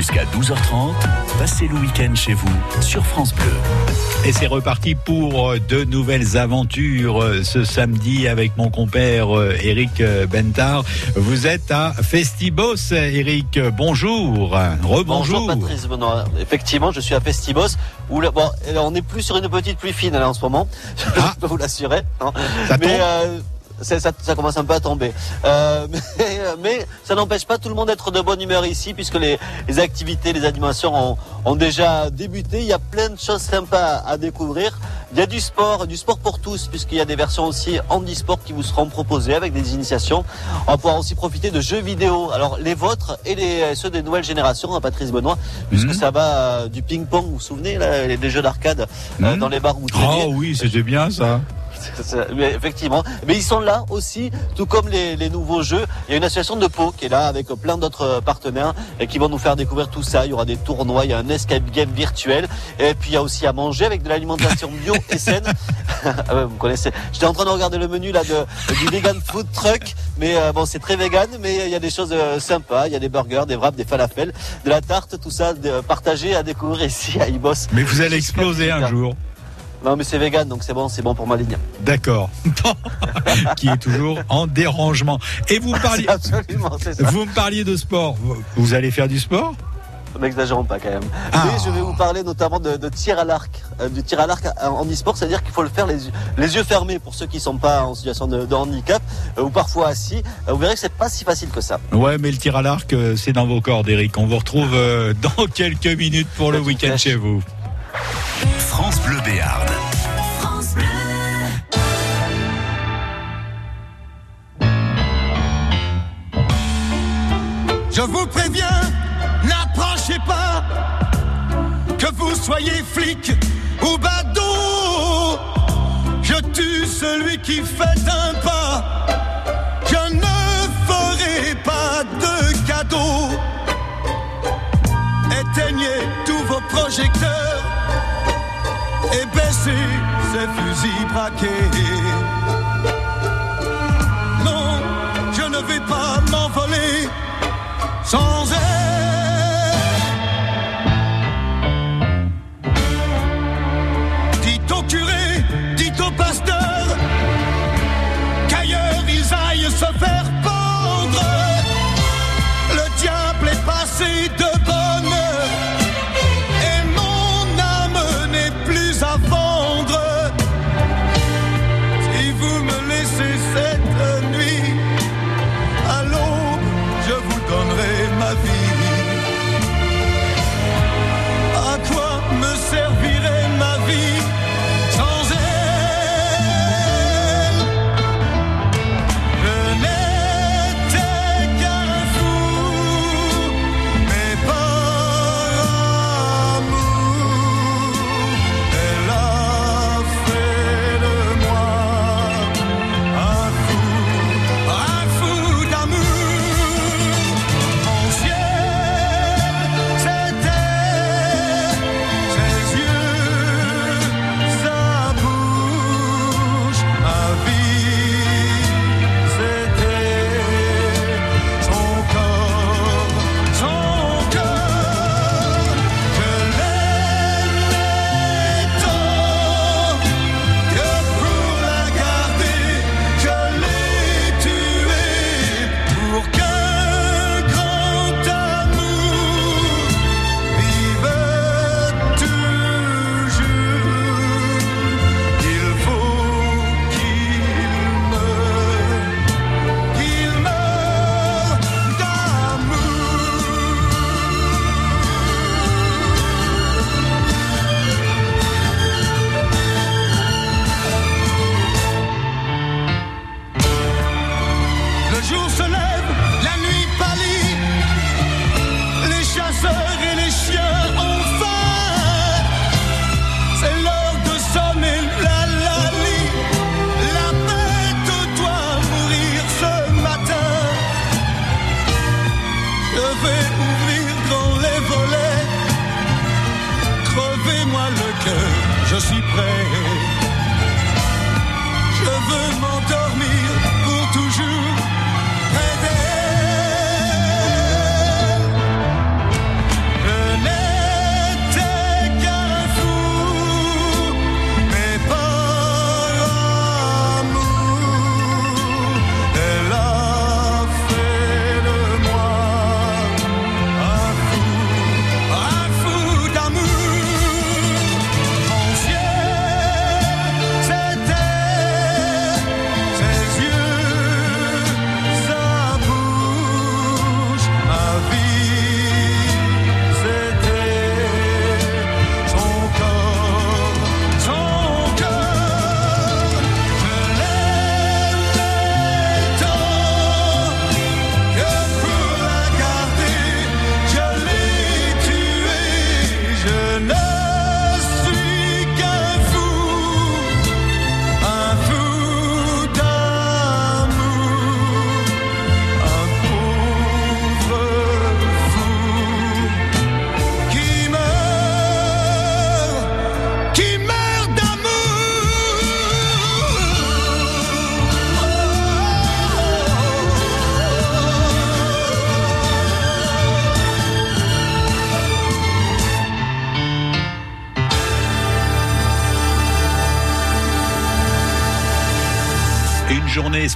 Jusqu'à 12h30, passez le week-end chez vous sur France Bleu. Et c'est reparti pour de nouvelles aventures ce samedi avec mon compère Eric Bentard. Vous êtes à Festibos, Eric. Bonjour. Rebonjour. Bonjour Patrice Benoît. Effectivement, je suis à Festibos. Où, bon, on n'est plus sur une petite pluie fine là, en ce moment. Ah. je peux vous l'assurer. Ça Mais, euh, ça, ça, commence un peu à tomber. Euh, mais, ça n'empêche pas tout le monde d'être de bonne humeur ici, puisque les, activités, les animations ont, déjà débuté. Il y a plein de choses sympas à découvrir. Il y a du sport, du sport pour tous, puisqu'il y a des versions aussi handisport qui vous seront proposées avec des initiations. On va pouvoir aussi profiter de jeux vidéo. Alors les vôtres et les, ceux des nouvelles générations, hein, Patrice Benoît, puisque mhm. ça va euh, du ping-pong, vous vous souvenez, là, les, jeux d'arcade euh, mhm. dans les bars où Oh oui, c'était bien ça effectivement. Mais ils sont là aussi, tout comme les, nouveaux jeux. Il y a une association de Pau qui est là avec plein d'autres partenaires et qui vont nous faire découvrir tout ça. Il y aura des tournois, il y a un escape game virtuel. Et puis il y a aussi à manger avec de l'alimentation bio et saine. Ah vous connaissez. J'étais en train de regarder le menu là de, du vegan food truck. Mais euh, bon, c'est très vegan, mais il y a des choses euh, sympas. Il y a des burgers, des wraps, des falafels, de la tarte, tout ça de, partagé à découvrir ici à Ibos. Mais vous allez exploser un jour. Non, mais c'est vegan, donc c'est bon, c'est bon pour ma ligne. D'accord. qui est toujours en dérangement. Et vous parliez, absolument, ça. vous me parliez de sport. Vous allez faire du sport? N'exagérons pas quand même. Ah. Mais je vais vous parler notamment de, tir à l'arc, euh, du tir à l'arc en e-sport, c'est-à-dire qu'il faut le faire les, les, yeux fermés pour ceux qui ne sont pas en situation de, handicap euh, ou parfois assis. Euh, vous verrez que c'est pas si facile que ça. Ouais, mais le tir à l'arc, c'est dans vos cordes, Eric. On vous retrouve dans quelques minutes pour le week-end chez vous. France Bleu Béarn. France Bleu. Je vous préviens, n'approchez pas, que vous soyez flic ou badaud. Je tue celui qui fait un pas. Je ne ferai pas de cadeau. Éteignez tous vos projecteurs et baisser ces fusils braqués. Non, je ne vais pas m'envoler sans elle.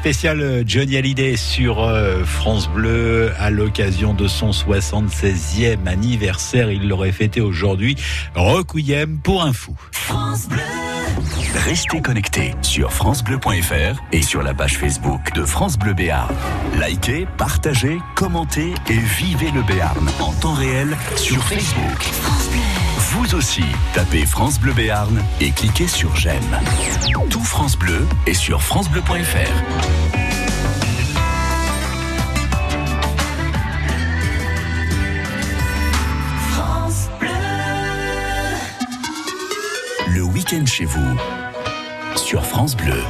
Journée spéciale Johnny Hallyday sur euh, France Bleu à l'occasion de son 76e anniversaire. Il l'aurait fêté aujourd'hui. Requiem pour un fou. France Bleu. Restez connectés sur francebleu.fr et sur la page Facebook de France Bleu Béarn. Likez, partagez, commentez et vivez le Béarn en temps réel sur Facebook. Vous aussi, tapez France Bleu Béarn et cliquez sur j'aime. Tout France Bleu est sur francebleu.fr. France Bleu. Le week-end chez vous sur France Bleu.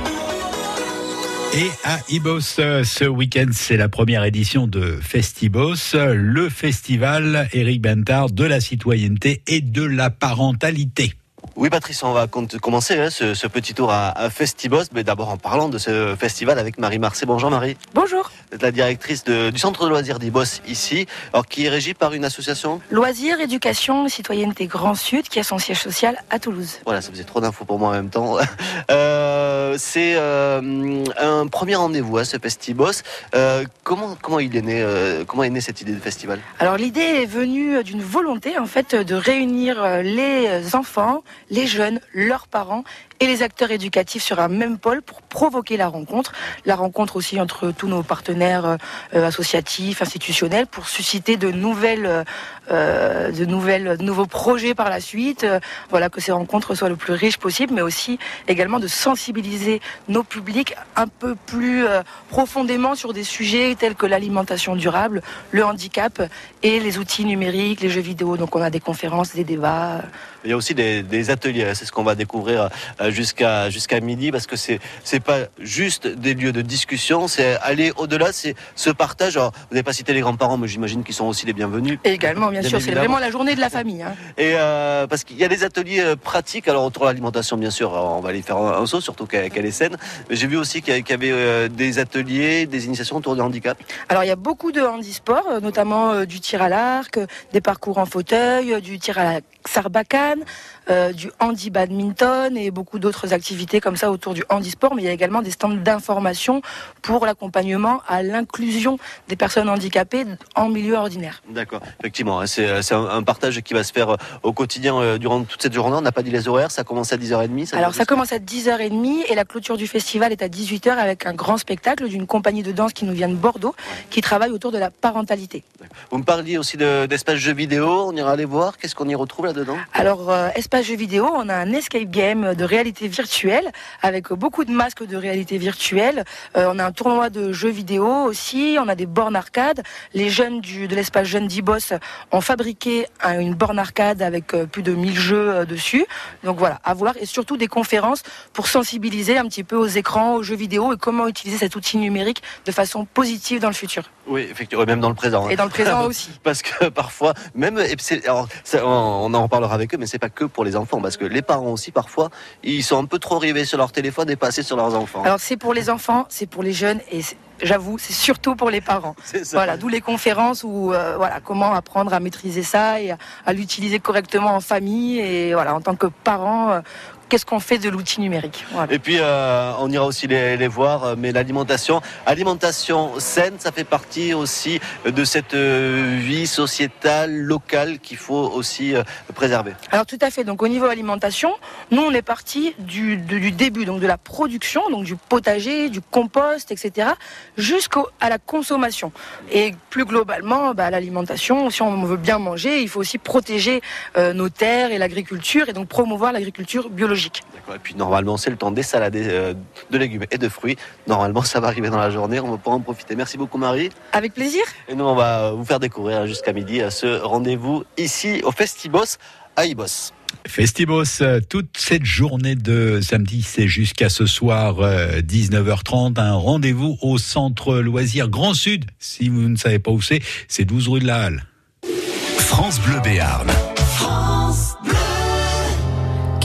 Et à Ibos, ce week-end, c'est la première édition de Festibos, le festival Eric Bentard de la citoyenneté et de la parentalité. Oui, Patrice, on va commencer hein, ce, petit tour à, Festibos, mais d'abord en parlant de ce festival avec Marie Marcet. Bonjour Marie. Bonjour. Vous êtes la directrice du centre de loisirs d'Ibos ici, alors qui est régi par une association Loisirs, éducation, citoyenneté Grand Sud, qui a son siège social à Toulouse. Voilà, ça faisait trop d'infos pour moi en même temps. Euh, c'est euh, un premier rendez-vous, hein, ce Festibos. Euh, comment, comment il est né Comment est née cette idée de festival? Alors l'idée est venue d'une volonté en fait de réunir les enfants, les jeunes, leurs parents et les acteurs éducatifs sur un même pôle pour provoquer la rencontre. La rencontre aussi entre tous nos partenaires euh, associatifs, institutionnels, pour susciter de nouvelles, euh, de nouvelles, nouveaux projets par la suite. Euh, voilà que ces rencontres soient le plus riches possible, mais aussi également de sensibiliser nos publics un peu plus profondément sur des sujets tels que l'alimentation durable, le handicap et les outils numériques, les jeux vidéo. Donc on a des conférences, des débats. Il y a aussi des, ateliers. C'est ce qu'on va découvrir jusqu'à jusqu'à midi parce que c'est c'est pas juste des lieux de discussion, c'est aller au-delà, c'est ce partage. vous n'avez pas cité les grands-parents, mais j'imagine qu'ils sont aussi les bienvenus. également, bien, sûr, c'est vraiment la journée de la famille. Hein. Et euh, parce qu'il y a des ateliers euh, pratiques, alors autour de l'alimentation, bien sûr, on va aller faire un, saut, surtout qu'elle est saine. Mais j'ai vu aussi qu'il y avait euh, des ateliers, des initiations autour du handicap. Alors il y a beaucoup de handisport, notamment du tir à l'arc, des parcours en fauteuil, du tir à la sarbacane, du handi badminton et beaucoup d'autres activités comme ça autour du handisport, mais il y a également des stands d'information pour l'accompagnement à l'inclusion des personnes handicapées en milieu ordinaire. D'accord, effectivement, hein, c'est un partage qui va se faire euh, au quotidien euh, durant toute cette journée. On n'a pas dit les horaires, ça commence à 10h30 ça Alors ça commence à 10h30 et la clôture du festival est à 18h avec un grand spectacle d'une compagnie de danse qui nous vient de Bordeaux, qui travaille autour de la parentalité. Vous me parliez aussi d'espace jeux vidéo, on ira aller voir, qu'est-ce qu'on y retrouve là-dedans Alors, euh, espace jeux vidéo, on a un escape game de réalité virtuelle avec beaucoup de masques de réalité virtuelle. Euh, on a un tournoi de jeux vidéo aussi, on a des bornes arcade. Les jeunes du, de l'espace jeune d'Ibos ont fabriqué une borne arcade avec euh, plus de 1000 jeux dessus. Donc voilà, à voir et surtout des conférences pour sensibiliser un petit peu aux écrans, aux jeux vidéo et comment utiliser cet outil numérique de façon positive dans le futur. Oui, effectivement, même dans le présent. Hein. Et dans le présent aussi. Parce que parfois, même, alors, on en reparlera avec eux, mais c'est pas que pour les enfants, parce que les parents aussi, parfois, ils sont un peu trop rivés sur leur téléphone et passés sur leurs enfants. Alors c'est pour les enfants, c'est pour les jeunes et j'avoue, c'est surtout pour les parents. Voilà, d'où les conférences où euh, voilà comment apprendre à maîtriser ça et à, l'utiliser correctement en famille et voilà en tant que parent, euh, qu'est-ce qu'on fait de l'outil numérique. Et puis, euh, on ira aussi les, voir, euh, mais l'alimentation, alimentation saine, ça fait partie aussi de cette euh, vie sociétale, locale qu'il faut aussi préserver. Alors tout à fait. Donc au niveau alimentation, nous on est parti du, début, donc de la production, donc du potager, du compost, etc., jusqu'à la consommation. Et plus globalement, bah, l'alimentation, si on veut bien manger, il faut aussi protéger nos terres et l'agriculture, et donc promouvoir l'agriculture biologique. Et puis normalement, c'est le temps des salades euh, de légumes et de fruits. Normalement, ça va arriver dans la journée. On va pouvoir en profiter. Merci beaucoup, Marie. Avec plaisir. Et nous, on va vous faire découvrir jusqu'à midi à ce rendez-vous ici au Festibos à Ibos. Festibos, euh, toute cette journée de samedi, c'est jusqu'à ce soir 19h30, euh, un rendez-vous au centre loisir Grand Sud. Si vous ne savez pas où c'est, c'est 12 rue de la Halle. France Bleu Béarn.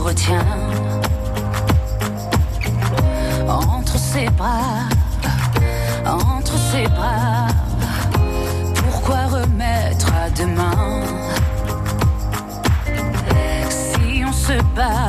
retient entre ses bras, entre ses bras. Pourquoi remettre à demain? Si on se bat?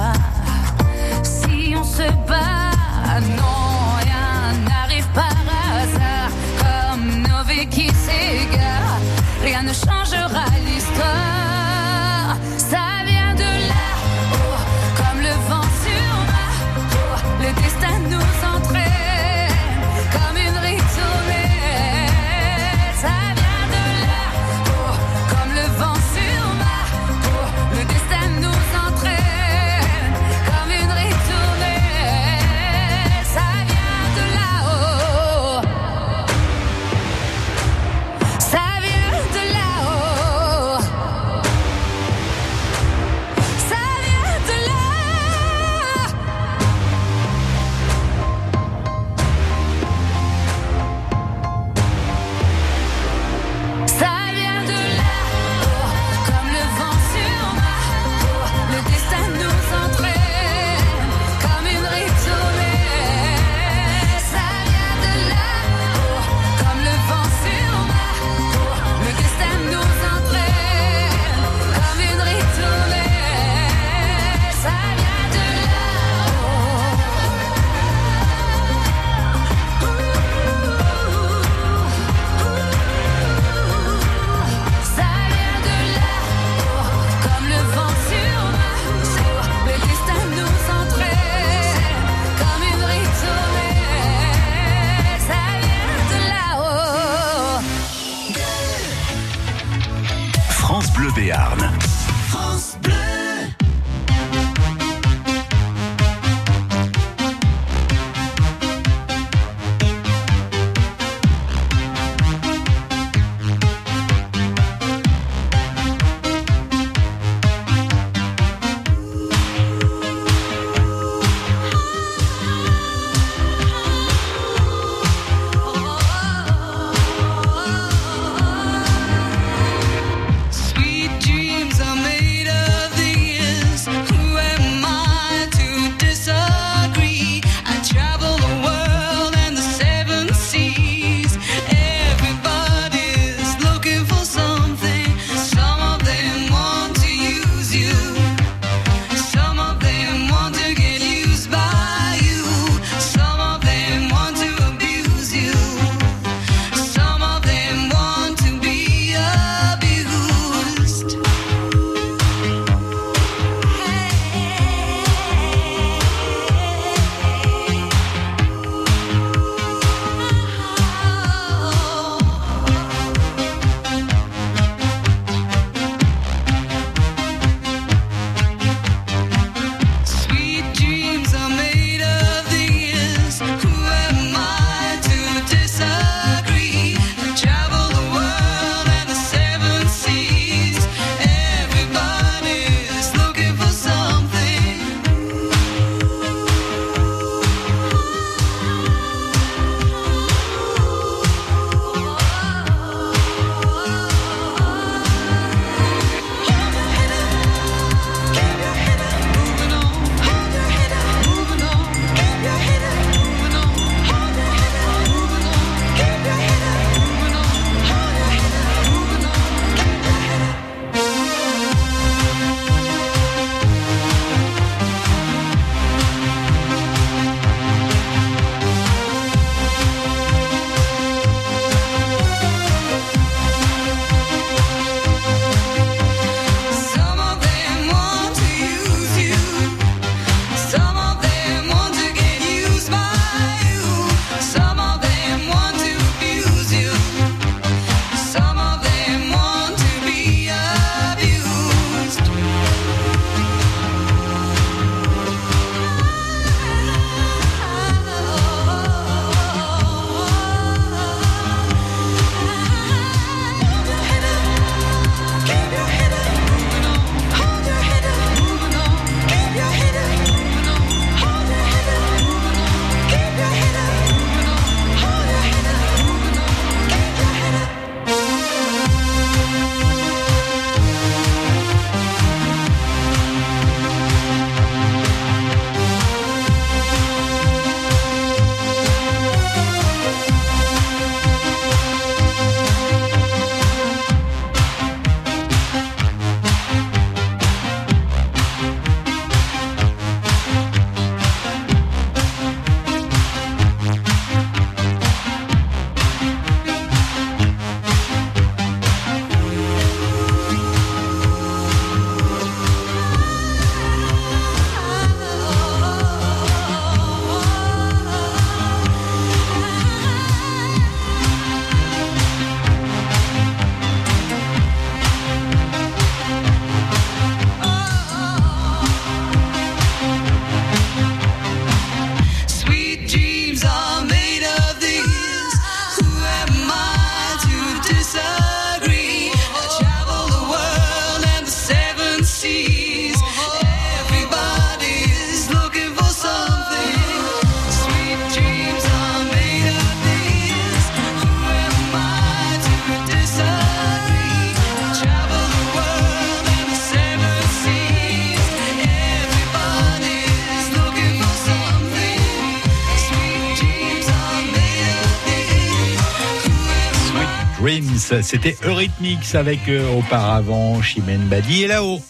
C'était Eurythmics avec euh, auparavant Chimène Badi et là-haut.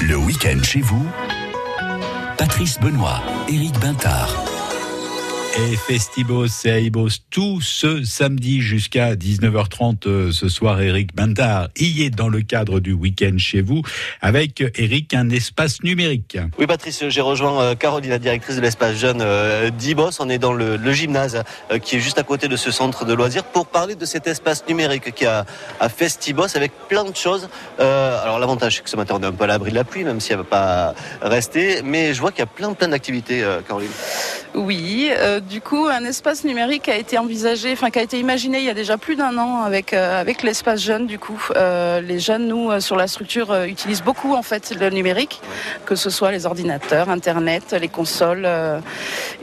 Le week-end chez vous, Patrice Benoît, Éric Bintard. Et Festibos et Aibos tout ce samedi jusqu'à 19h30 euh, ce soir. Eric Bintard y est dans le cadre du week-end chez vous avec Eric un espace numérique. Oui Patrice, j'ai rejoint euh, Caroline, la directrice de l'espace jeune euh, d'Ibos. On est dans le, gymnase qui est juste à côté de ce centre de loisirs pour parler de cet espace numérique qui a à Festibos avec plein de choses. Alors l'avantage c'est que ce matin on est un peu à l'abri de la pluie même si elle va pas rester. Mais je vois qu'il y a plein plein d'activités Caroline. Oui, euh, du coup, un espace numérique a été envisagé, enfin qui a été imaginé il y a déjà plus d'un an avec euh, avec l'espace jeune. Du coup, Euh, les jeunes, nous, sur la structure, utilisent beaucoup en fait le numérique, que ce soit les ordinateurs, Internet, les consoles,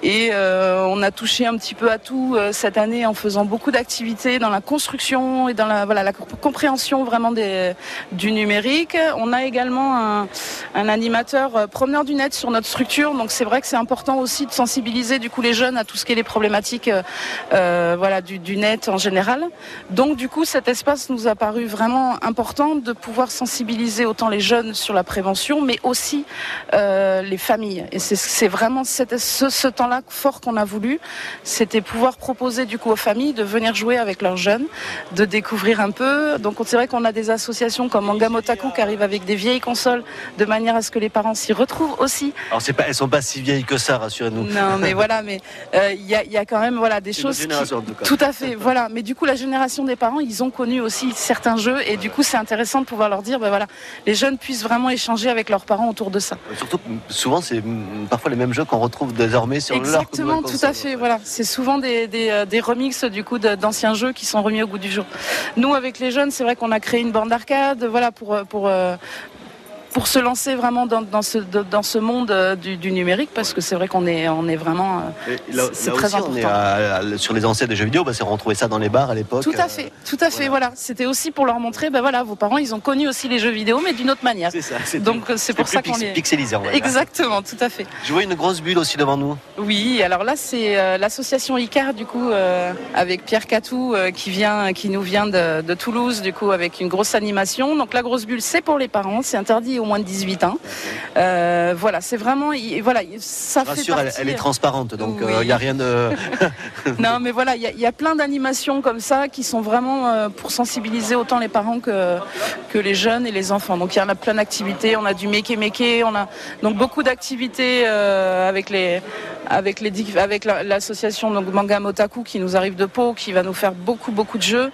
et on a touché un petit peu à tout cette année en faisant beaucoup d'activités dans la construction et dans la voilà la comp- compréhension vraiment des du numérique. On a également un, un animateur promeneur du net sur notre structure, donc c'est vrai que c'est important aussi de sensibiliser du coup les jeunes à tout ce qui est les problématiques euh, euh, voilà du, du net en général. Donc du coup cet espace nous a paru vraiment important de pouvoir sensibiliser autant les jeunes sur la prévention, mais aussi euh, les familles. Et c'est- vraiment cette- ce, ce temps-là fort qu'on a voulu, c'était pouvoir proposer du coup aux familles de venir jouer avec leurs jeunes, de découvrir un peu. Donc c'est vrai qu'on a des associations comme Mangamotaku qui arrivent avec des vieilles consoles de manière à ce que les parents s'y retrouvent aussi. Alors c'est pas, elles sont pas si vieilles que ça, rassurez-nous. Non, mais voilà, mais euh, il y, a, il y a quand même voilà des choses. qui- génération, en tout cas. Tout à fait, voilà. Mais du coup, la génération des parents, ils ont connu aussi certains jeux, et du coup, c'est intéressant de pouvoir leur dire, ben voilà, les jeunes puissent vraiment échanger avec leurs parents autour de ça. Surtout, souvent, c'est parfois les mêmes jeux qu'on retrouve désormais sur Exactement, tout à fait. Voilà, c'est souvent des, des, euh, des remixes du coup d'anciens jeux qui sont remis au goût du jour. Nous, avec les jeunes, c'est vrai qu'on a créé une bande d'arcade, voilà, pour pour euh, pour se lancer vraiment dans, dans ce dans ce monde euh, du, du numérique, parce que c'est vrai qu'on est on est vraiment euh, C'est très aussi, on est important. à- à- sur les anciens des jeux vidéo, bah, c'est retrouver ça dans les bars à l'époque. Tout à euh, fait, tout à fait. voilà. Voilà, c'était aussi pour leur montrer, ben voilà, vos parents, ils ont connu aussi les jeux vidéo, mais d'une autre manière. C'est ça. Donc c'est pour ça qu'on les. pixelisé. Exactement, tout à fait. Je vois une grosse bulle aussi devant nous. Oui, alors là c'est euh, l'association Icar du coup euh, avec Pierre Catou euh, qui vient, qui nous vient de, de Toulouse du coup avec une grosse animation. Donc la grosse bulle c'est pour les parents, c'est interdit au moins de 18 ans. Euh, voilà, c'est vraiment, il- voilà, ça fait elle, elle est transparente, donc il Oui. n'y a rien de. Non, mais voilà, il y, a- il y a plein d'animations comme ça qui sont vraiment euh, pour sensibiliser autant les parents que, que les jeunes et les enfants. Donc il y en a plein d'activités. On a du make make, on a donc beaucoup d'activités euh, avec les avec les avec la- l'association donc Manga Motaku qui nous arrive de Pau, qui va nous faire beaucoup beaucoup de jeux.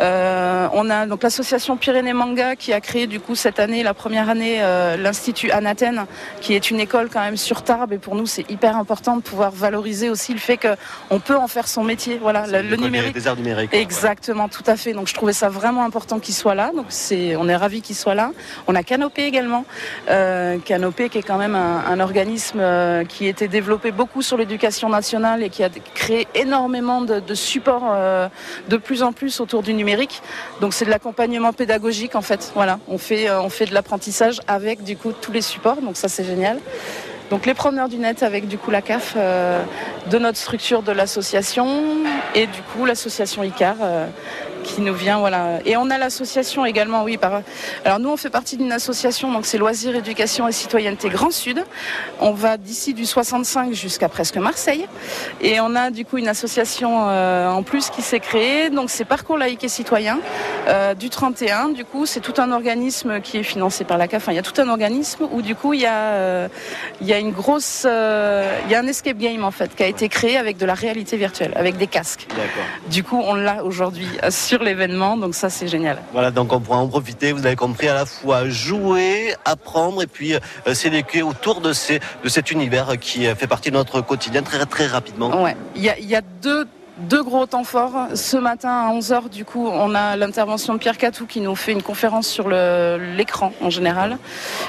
Euh, on a donc l'association Pyrénées Manga qui a créé du coup cette année, la première année, euh, l'institut Anathène, qui est une école quand même sur Tarbes. Et pour nous, c'est hyper important de pouvoir valoriser aussi le fait que on peut en faire son métier. Voilà, le, numérique. Des arts numériques. Exactement, tout à fait. Donc je trouvais ça vraiment important qu'il soit là. Donc c'est, on est ravis qu'il soit là. On a Canopé également, euh, Canopé qui est quand même un, un organisme euh, qui a été développé beaucoup sur l'éducation nationale et qui a créé énormément de, de supports euh, de plus en plus autour du numérique. Donc c'est de l'accompagnement pédagogique en fait. Voilà, on fait, on fait de l'apprentissage avec du coup tous les supports. Donc ça c'est génial. Donc les preneurs du net avec du coup la CAF euh, de notre structure de l'association et du coup l'association ICAR euh, qui nous vient voilà. Et on a l'association également oui par alors nous on fait partie d'une association donc c'est loisirs éducation et citoyenneté Grand Sud. On va d'ici du 65 jusqu'à presque Marseille. Et on a du coup une association euh, en plus qui s'est créée. Donc c'est parcours laïque et citoyen euh, du 31 du coup c'est tout un organisme qui est financé par la CAF. Enfin, il y a tout un organisme où du coup il y a euh, il y a une grosse il y a un escape game en fait qui a été créé avec de la réalité virtuelle avec des casques. D'accord. du coup on l'a aujourd'hui euh, sur l'événement donc ça c'est génial Voilà, donc on pourra en profiter, vous avez compris, à la fois jouer, apprendre et puis euh, s'éduquer autour de, ces, de cet univers qui euh, fait partie de notre quotidien très, très rapidement. Ouais, il y a, il y a deux, deux gros temps forts. Ce matin à 11h, du coup, on a l'intervention de Pierre Catou qui nous fait une conférence sur l'écran en général.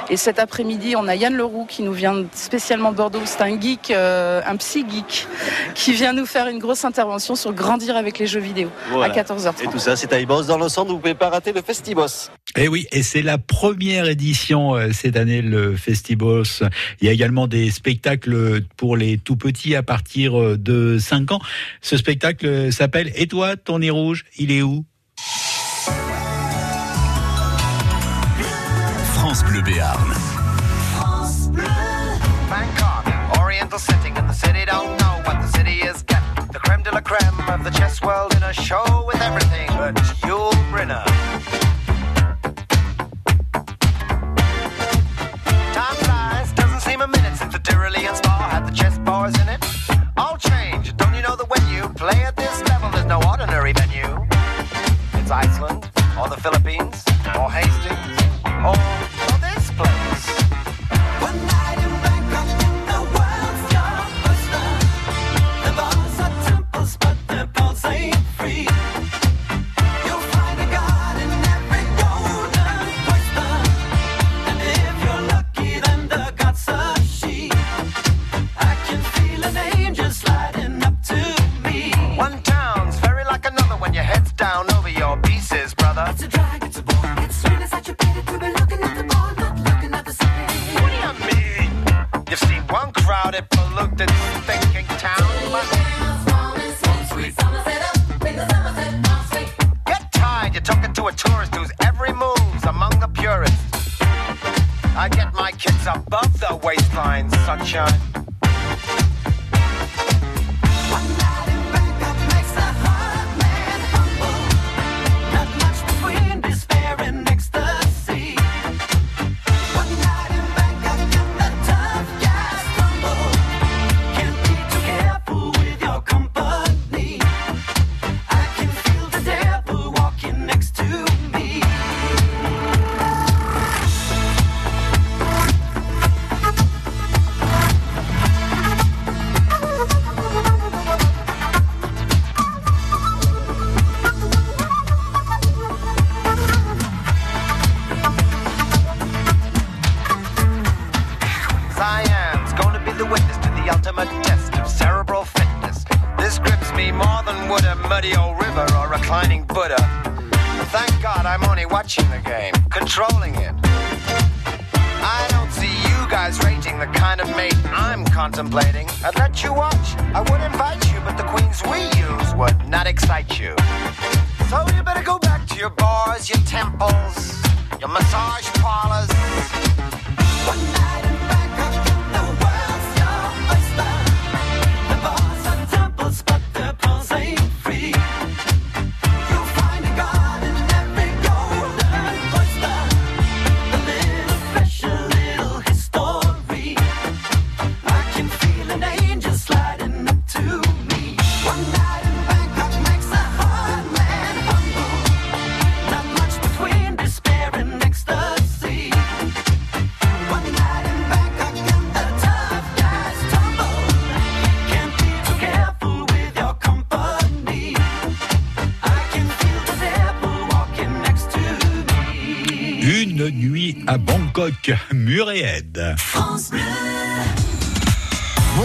Et cet après-midi, on a Yann Leroux qui nous vient spécialement de Bordeaux. C'est un geek, euh, un psy geek, qui vient nous faire une grosse intervention sur grandir avec les jeux vidéo Voilà. à 14h30. Et tout ça, c'est à Ibos dans le centre, vous ne pouvez pas rater le Festibos. Et Eh oui, et c'est la première édition euh, cette année, le Festivals. Il y a également des spectacles pour les tout petits à partir euh, de 5 ans. Ce spectacle s'appelle Et toi, ton nez rouge, il est où? France Bleu Béarn. France Bleu. Bangkok, oriental setting, and the city don't know what the city is getting. The creme de la creme of the chess world in a show with everything but Yul Brynner. Time flies, doesn't seem a minute since the Tyrolean spa had the chess bars in it. Play at this level, there's no ordinary venue? It's Iceland, or the Philippines, or Hastings, or, à Bangkok, Muréed.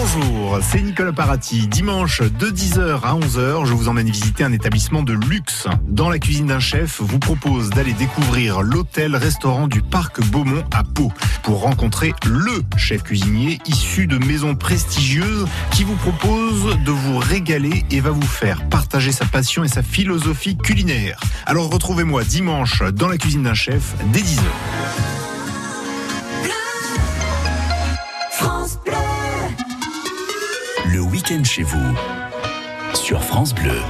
Bonjour, c'est Nicolas Parati. Dimanche de 10h à 11h, je vous emmène visiter un établissement de luxe. Dans la cuisine d'un chef, vous propose d'aller découvrir l'hôtel-restaurant du Parc Beaumont à Pau pour rencontrer le chef cuisinier issu de maisons prestigieuses qui vous propose de vous régaler et va vous faire partager sa passion et sa philosophie culinaire. Alors retrouvez-moi dimanche dans la cuisine d'un chef dès 10h. Le week-end chez vous. Sur France Bleu.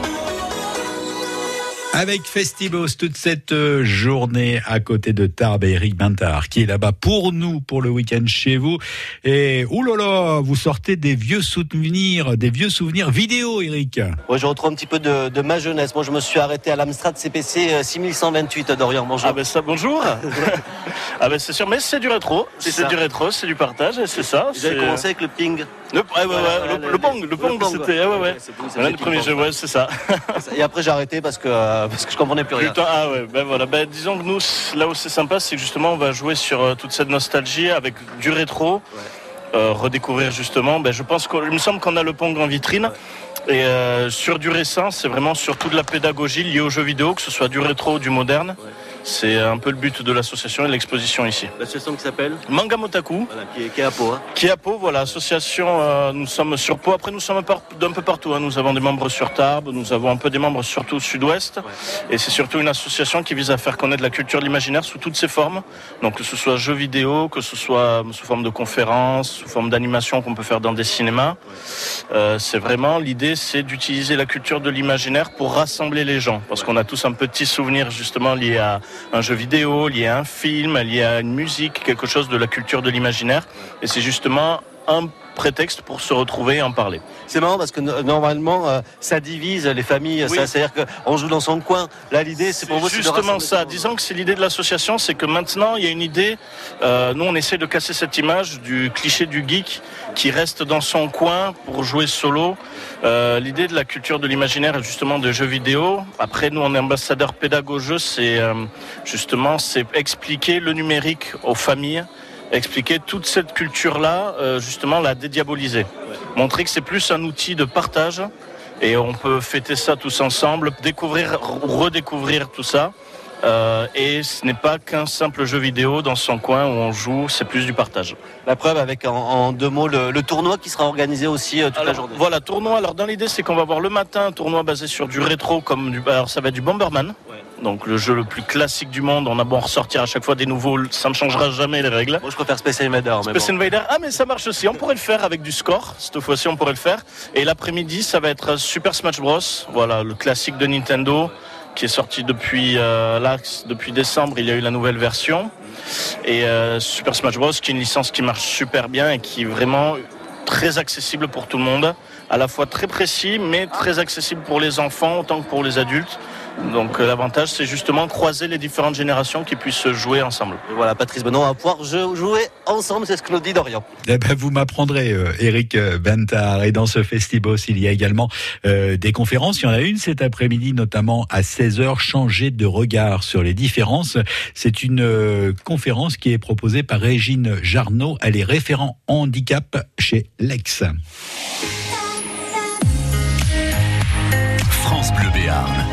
Avec Festibos, toute cette euh, journée à côté de Tarbes et Eric Bintard, qui est là-bas pour nous, pour le week-end chez vous. Et oulala, vous sortez des vieux souvenirs, des vieux souvenirs vidéo, Eric. Ouais, je retrouve un petit peu de, de ma jeunesse. Moi, je me suis arrêté à l'Amstrad CPC euh, 6128 d'Orient. Bonjour. Ah ben ça, bonjour. ah ben c'est sûr, mais c'est du rétro. C'est du rétro, c'est du partage, et c'est ça. Vous avez commencé avec le ping. Le, ouais, ouais, ouais, Voilà, le, le- le pong, le c'était, ouais, ouais. c'est tout, ça Voilà, fait le premier jeu, ouais, c'est ça. Et après, j'ai arrêté parce que, parce que je comprenais plus rien. Putain, ah ouais, ben voilà. Ben, disons que nous, là où c'est sympa, c'est que justement, on va jouer sur euh, toute cette nostalgie avec du rétro. Euh, redécouvrir justement, ben, je pense qu'il me semble qu'on a le Pong en vitrine. Et euh, sur du récent, c'est vraiment surtout de la pédagogie liée aux jeux vidéo, que ce soit du rétro ou du moderne. C'est un peu le but de l'association et de l'exposition ici. L'association qui s'appelle Manga Motaku, Voilà, qui est, qui est à Pau. hein. qui est à Pau, voilà, association, euh, nous sommes sur Pau, après nous sommes un peu- d'un peu partout, hein. nous avons des membres sur Tarbes, nous avons un peu des membres surtout au sud-ouest, et c'est surtout une association qui vise à faire connaître la culture de l'imaginaire sous toutes ses formes, donc que ce soit jeux vidéo, que ce soit sous forme de conférences, sous forme d'animation qu'on peut faire dans des cinémas, Euh, c'est vraiment, l'idée c'est d'utiliser la culture de l'imaginaire pour rassembler les gens, parce qu'on a tous un petit souvenir justement lié à un jeu vidéo, lié à un film, lié à une musique, quelque chose de la culture de l'imaginaire. Et c'est justement un prétexte pour se retrouver et en parler. C'est marrant parce que no- normalement, euh, ça divise les familles. Oui. C'est-à-dire qu'on joue dans son coin. Là, l'idée, c'est pour vous. justement ça. Disons que c'est l'idée de l'association, c'est que maintenant il y a une idée. euh, nous, on essaie de casser cette image du cliché du geek qui reste dans son coin pour jouer solo. Euh, l'idée de la culture de l'imaginaire et justement de jeux vidéo. Après, nous, on est ambassadeur pédagogique. C'est justement c'est expliquer le numérique aux familles, expliquer toute cette culture-là, euh, justement la dédiaboliser, montrer que c'est plus un outil de partage. Et on peut fêter ça tous ensemble, découvrir, redécouvrir tout ça. Euh, et ce n'est pas qu'un simple jeu vidéo dans son coin où on joue, c'est plus du partage. La preuve avec en, en deux mots le, le tournoi qui sera organisé aussi euh, toute la journée. Voilà, tournoi. Alors dans l'idée, c'est qu'on va avoir le matin un tournoi basé sur du rétro, comme du, alors ça va être du Bomberman. Donc le jeu le plus classique du monde. On a beau en ressortir à chaque fois des nouveaux, ça ne changera jamais les règles. Moi, je préfère Space Invader. mais Space bon. Invader, ah mais ça marche aussi. On pourrait le faire avec du score. Cette fois-ci, on pourrait le faire. Et l'après-midi, ça va être Super Smash Bros. Voilà, le classique de Nintendo qui est sorti depuis euh, là, depuis décembre. Il y a eu la nouvelle version. Et euh, Super Smash Bros. qui est une licence qui marche super bien et qui est vraiment très accessible pour tout le monde. À la fois très précis, mais très accessible pour les enfants autant que pour les adultes. Donc euh, l'avantage, c'est justement croiser les différentes générations qui puissent jouer ensemble. Et voilà, Patrice Benoît, on va pouvoir jou- jouer ensemble, c'est ce que nous dit Dorian. Eh ben, vous m'apprendrez, euh, Eric euh, Bentard. Et dans ce Festibos, il y a également euh, des conférences. Il y en a une cet après-midi, notamment à 16h, changer de regard sur les différences. C'est une euh, conférence qui est proposée par Régine Jarnot. Elle est référent handicap chez Lex. France Bleu Béarn.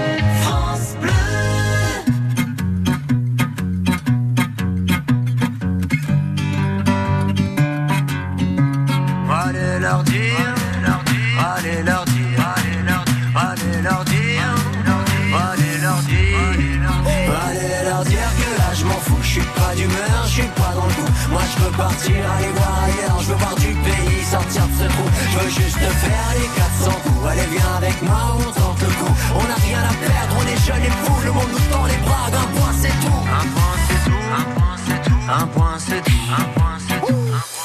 Veux partir, aller voir ailleurs, je veux voir du pays, sortir de ce trou. Je veux juste faire les 400 coups. Allez viens avec moi, on tente le coup. On n'a rien à perdre, on est jeunes et fous, le monde nous tend les bras, un point c'est tout. Un point c'est tout, un point c'est tout, un point c'est tout, un point c'est tout.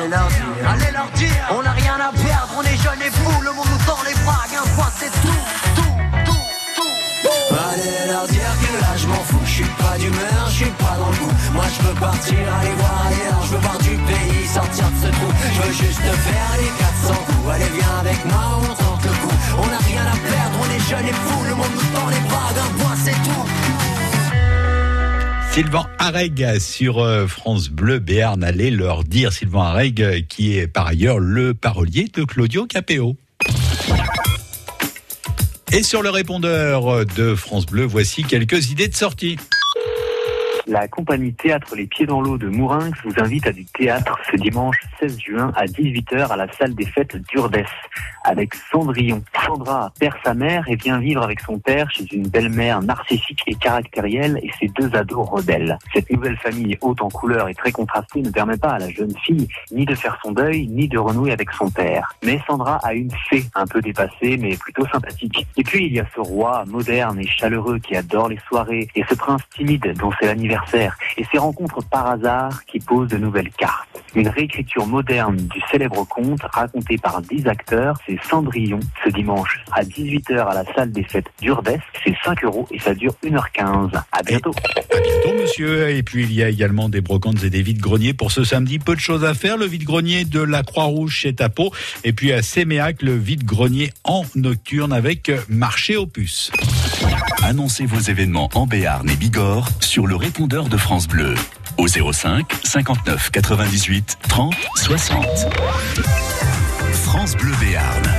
allez leur dire, on n'a rien à perdre, on est jeunes et fous, le monde nous tend les bras, un point c'est tout, tout, tout, tout. Allez leur dire que là je m'en fous, je suis pas d'humeur, je suis pas dans le coup. Moi je veux partir, aller voir ailleurs, je veux voir du pays, sortir de ce trou. Je veux juste faire les 400 coups, allez viens avec moi, on tente le coup. On n'a rien à perdre, on est jeunes et fous, le monde nous tend les bras, d'un point c'est tout. Sylvain Areg sur euh, France Bleu Béarn. Allez leur dire, Sylvain Areg, euh, qui est par ailleurs le parolier de Claudio Capéo. Et sur le répondeur de France Bleu, voici quelques idées de sortie. La compagnie Théâtre Les Pieds dans l'eau de Mourinx vous invite à du théâtre ce dimanche 16 juin à 18h à la salle des fêtes d'Urdès avec Cendrillon. Sandra perd sa mère et vient vivre avec son père chez une belle-mère narcissique et caractérielle et ses deux ados rebelles. Cette nouvelle famille haute en couleur et très contrastée ne permet pas à la jeune fille ni de faire son deuil ni de renouer avec son père. Mais Sandra a une fée un peu dépassée mais plutôt sympathique. Et puis il y a ce roi moderne et chaleureux qui adore les soirées et ce prince timide dont c'est l'anniversaire et ces rencontres par hasard qui posent de nouvelles cartes. Une réécriture moderne du célèbre conte raconté par 10 acteurs, c'est Cendrillon, ce dimanche à 18h à la salle des fêtes d'Urdès. C'est 5 euros et ça dure 1h15. À bientôt. À bientôt, monsieur. Et puis, il y a également des brocantes et des vides-greniers pour ce samedi. Peu de choses à faire. Le vide-grenier de la Croix-Rouge chez Tapo. Et puis, à Séméac, le vide-grenier en nocturne avec marché aux puces. Annoncez vos événements en Béarn et Bigorre sur le répondeur de France Bleu au 05 59 98 30 60. France Bleu Béarn.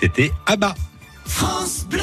C'était Abba. France Bleu.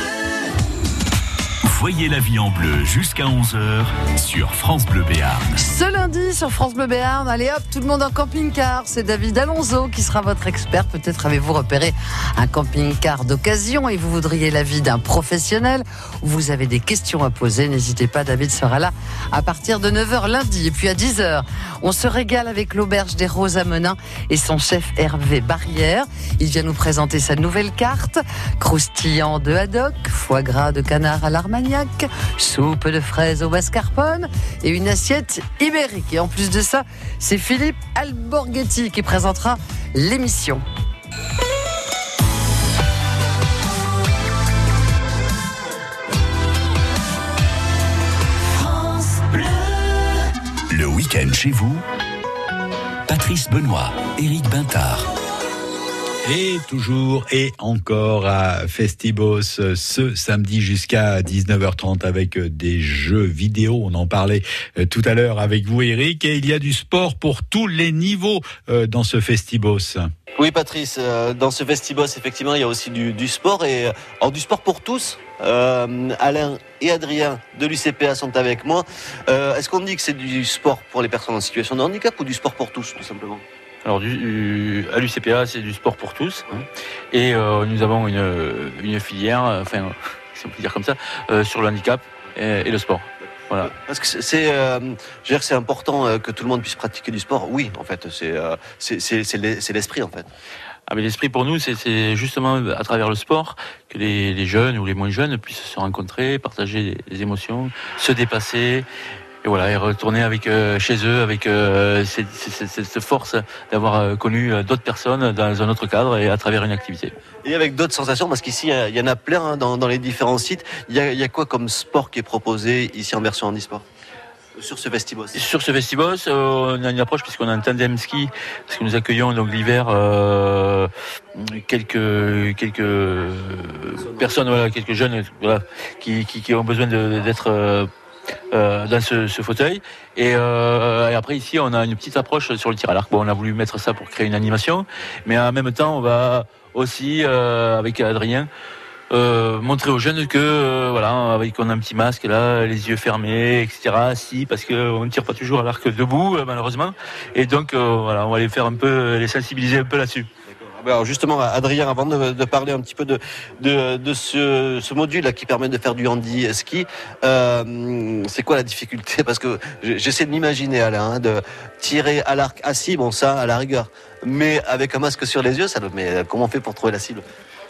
Voyez la vie en bleu jusqu'à 11h sur France Bleu Béarn. Ce lundi sur France Bleu Béarn, allez hop, tout le monde en camping-car. C'est David Alonso qui sera votre expert. Peut-être avez-vous repéré un camping-car d'occasion et vous voudriez l'avis d'un professionnel. Vous avez des questions à poser. N'hésitez pas, David sera là à partir de 9h lundi. Et puis à 10h, on se régale avec l'auberge des Roses à Menin et son chef Hervé Barrière. Il vient nous présenter sa nouvelle carte. Croustillant de haddock, foie gras de canard à l'armagnac, soupe de fraises au mascarpone et une assiette ibérique. Et en plus de ça, c'est Philippe Alborghetti qui présentera l'émission. Week-end chez vous, Patrice Benoît, Éric Bintard. Et toujours et encore à Festibos ce samedi jusqu'à 19h30 avec des jeux vidéo. On en parlait euh, tout à l'heure avec vous Eric et il y a du sport pour tous les niveaux euh, dans ce Festibos. Oui, Patrice, euh, dans ce Festibos, effectivement, il y a aussi du, du sport et alors, du sport pour tous. Euh, Alain et Adrien de l'UCPA sont avec moi. Euh, Est-ce qu'on dit que c'est du sport pour les personnes en situation de handicap ou du sport pour tous, tout simplement? Alors, du, du- à l'UCPA, c'est du sport pour tous. hein? Et euh, nous avons une, une filière, enfin, si on peut dire comme ça, sur le handicap et, et le sport. Voilà. Parce que c'est- euh, c'est important que tout le monde puisse pratiquer du sport. Oui, en fait, euh, c'est l'esprit, en fait. Ah, l'esprit pour nous, c'est- justement à travers le sport que les, jeunes ou les moins jeunes puissent se rencontrer, partager des, émotions, se dépasser. Et voilà, et retourner avec euh, chez eux avec euh, cette, force d'avoir euh, connu d'autres personnes dans un autre cadre et à travers une activité. Et avec d'autres sensations, parce qu'ici, il y en a plein hein, dans, les différents sites. Il y, a, il y a quoi comme sport qui est proposé ici en version handisport Sur ce Vestibos Sur ce Vestibos, euh, on a une approche puisqu'on a un tandem ski, parce que nous accueillons donc l'hiver euh, quelques quelques personnes, voilà, quelques jeunes, qui, qui, ont besoin d'être euh, dans ce, fauteuil. Et, après ici, on a une petite approche sur le tir à l'arc. Bon, on a voulu mettre ça pour créer une animation, mais en même temps, on va aussi avec Adrien. Euh, montrer aux jeunes que euh, voilà avec on a un petit masque là les yeux fermés etc parce que on ne tire pas toujours à l'arc debout euh, malheureusement. Et donc voilà on va les faire un peu les sensibiliser un peu là-dessus. Alors justement, Adrien, avant de, parler un petit peu de, ce, module là qui permet de faire du handi ski, c'est quoi la difficulté? Parce que j'essaie de m'imaginer, Alain, hein, de tirer à l'arc assis, bon ça, à la rigueur, mais avec un masque sur les yeux, ça, mais comment on fait pour trouver la cible?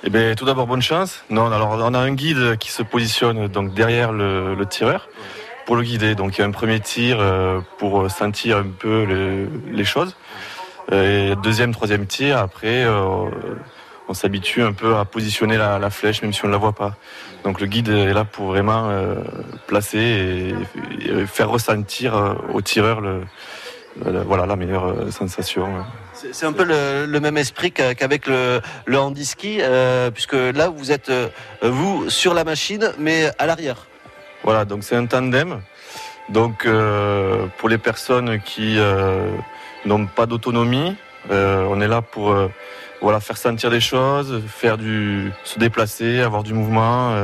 Eh bien, tout d'abord, bonne chance. Non, alors, on a un guide qui se positionne donc derrière le, tireur pour le guider. Donc, il y a un premier tir euh, pour sentir un peu le- les choses. Et deuxième, troisième tir, après, euh, on s'habitue un peu à positionner la, flèche, même si on ne la voit pas. Donc, le guide est là pour vraiment euh, placer et, faire ressentir euh, au tireur voilà, la meilleure euh, sensation. C'est un peu le, même esprit qu'a- qu'avec le, le handi-ski, euh, puisque là, vous êtes, euh, vous, sur la machine, mais à l'arrière. Voilà, donc c'est un tandem. Donc euh, pour les personnes qui n'ont pas d'autonomie, on est là pour voilà faire sentir les choses, faire du se déplacer, avoir du mouvement,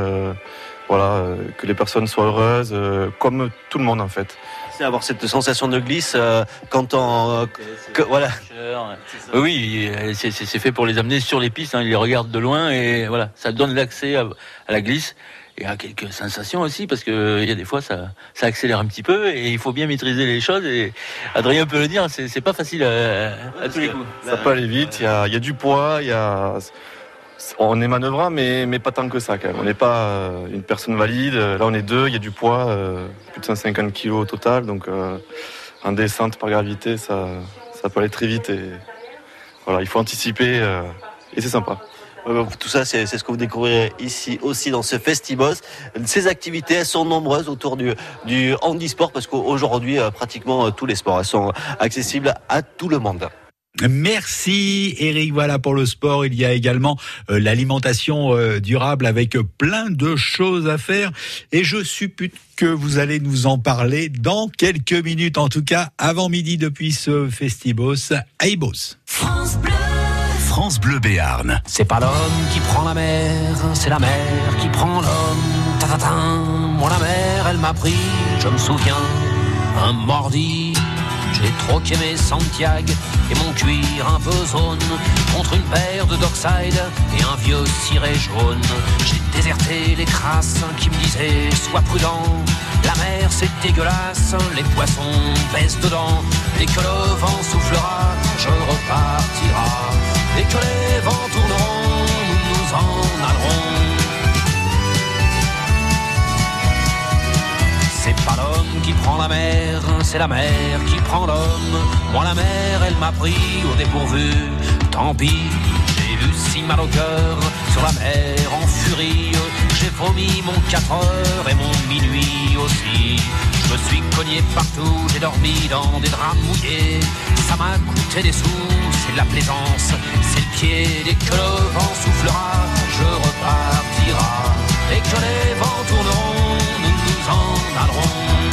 voilà que les personnes soient heureuses, comme tout le monde en fait. C'est avoir cette sensation de glisse euh, quand on, que- voilà. oui euh, c'est fait pour les amener sur les pistes hein, ils les regardent de loin et voilà ça donne l'accès à, à la glisse et à quelques sensations aussi parce que il y a des fois ça, ça accélère un petit peu et il faut bien maîtriser les choses et Adrien peut le dire c'est pas facile à, à tous les coups Ça peut aller vite, il y a, il y a du poids, il y a... on est manœuvrant, mais, pas tant que ça quand même. On n'est pas euh, une personne valide, là on est deux, il y a du poids, euh, plus de 150 kg au total, donc euh, en descente par gravité, ça, ça peut aller très vite voilà, il faut anticiper euh, et c'est sympa. Euh, Tout ça, c'est ce que vous découvrirez ici aussi dans ce Festibos. Ces activités, sont nombreuses autour du, du handisport parce qu'aujourd'hui, euh, pratiquement euh, tous les sports sont accessibles à tout le monde. Merci Eric. Voilà pour le sport. Il y a également euh, l'alimentation euh, durable avec plein de choses à faire. Et je suppute que vous allez nous en parler dans quelques minutes. En tout cas, avant midi depuis ce Festibos à Ibos. France Bleu, France Bleu Béarn. C'est pas l'homme qui prend la mer, c'est la mer qui prend l'homme. Ta-ta-ta. Moi la mer, elle m'a pris, je me souviens, un mordi. J'ai troqué mes Santiago et mon cuir un peu zone contre une paire de Dockside et un vieux ciré jaune. J'ai déserté les crasses qui me disaient sois prudent. La mer c'est dégueulasse, les poissons pèsent dedans. Et que le vent soufflera, je repartira. Et que les vents tourneront, nous nous en allerons. C'est la mer qui prend l'homme. Moi la mer, elle m'a pris au dépourvu. Tant pis, j'ai eu si mal au cœur sur la mer en furie. J'ai vomi mon 4 heures et mon minuit aussi. Je me suis cogné partout, j'ai dormi dans des draps mouillés. Ça m'a coûté des sous, c'est de la plaisance, c'est le pied. Dès que le vent soufflera, je repartira. Et que les vents tourneront, nous nous en allerons.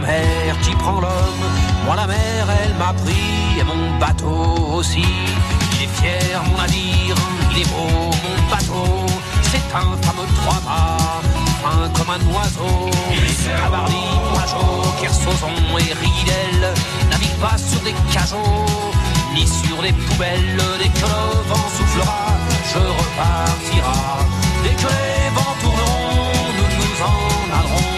la mer qui prend l'homme. Moi la mer, elle m'a pris et mon bateau aussi. Il est fier mon navire, il est beau mon bateau. C'est un fameux trois-mâts, fin comme un oiseau. Cabarly, Pajot, Kersozon et Ridel naviguent pas sur des cajots, ni sur des poubelles. Dès que le vent soufflera, je repartira. Dès que les vents tourneront, nous nous en allerons.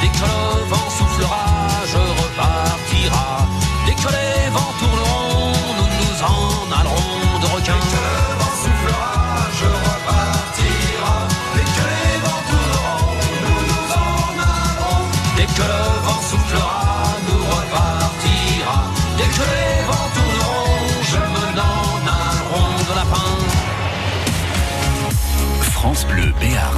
Dès que le vent soufflera, je repartira. Dès que les vents tourneront, nous nous en allerons de requins. Dès que le vent soufflera, je repartira. Dès que les vents tourneront, nous nous en allerons. Dès que le vent soufflera, nous repartira. Dès que les vents tourneront, je me n'en allerons de lapin. France Bleu Béarn.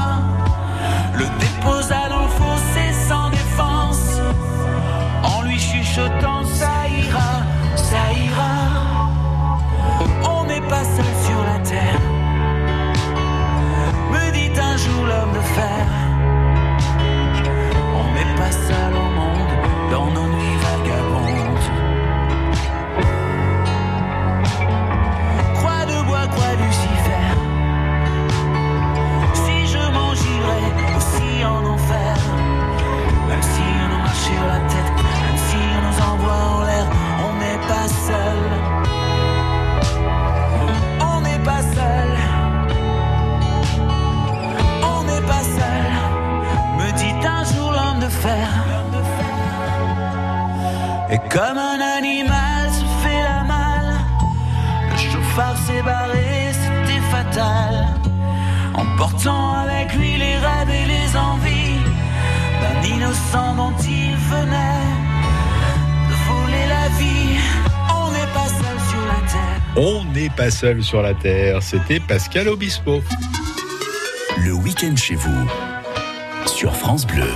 le déposa dans le fossé sans défense, en lui chuchotant ça ira, ça ira. On n'est pas seul sur la terre, me dit un jour l'homme de fer. On n'est pas seul au monde dans nos nuits Et comme un animal se fait la malle. Le chauffard s'est barré, c'était fatal. Emportant avec lui les rêves et les envies d'un innocent dont il venait de voler la vie. On n'est pas seul sur la terre. On n'est pas seul sur la Terre. C'était Pascal Obispo. Le week-end chez vous, sur France Bleu.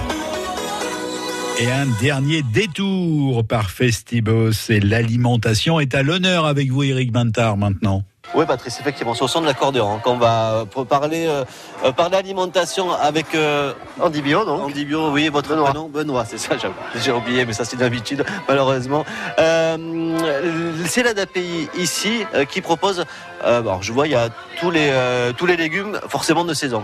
Et un dernier détour par Festibos et l'alimentation est à l'honneur avec vous, Eric Bintard, maintenant. Oui, Patrice, effectivement, c'est au son de l'accordéon hein, qu'on va euh, parler, euh, euh, parler alimentation avec euh, Andy Bio, donc. Andy Bio, oui, votre Benoît. prénom Benoît, c'est ça, j'ai- oublié, mais ça c'est une habitude, malheureusement. Euh, c'est l'ADAPI ici euh, qui propose, euh, alors je vois, il y a tous les, euh, tous les légumes forcément de saison.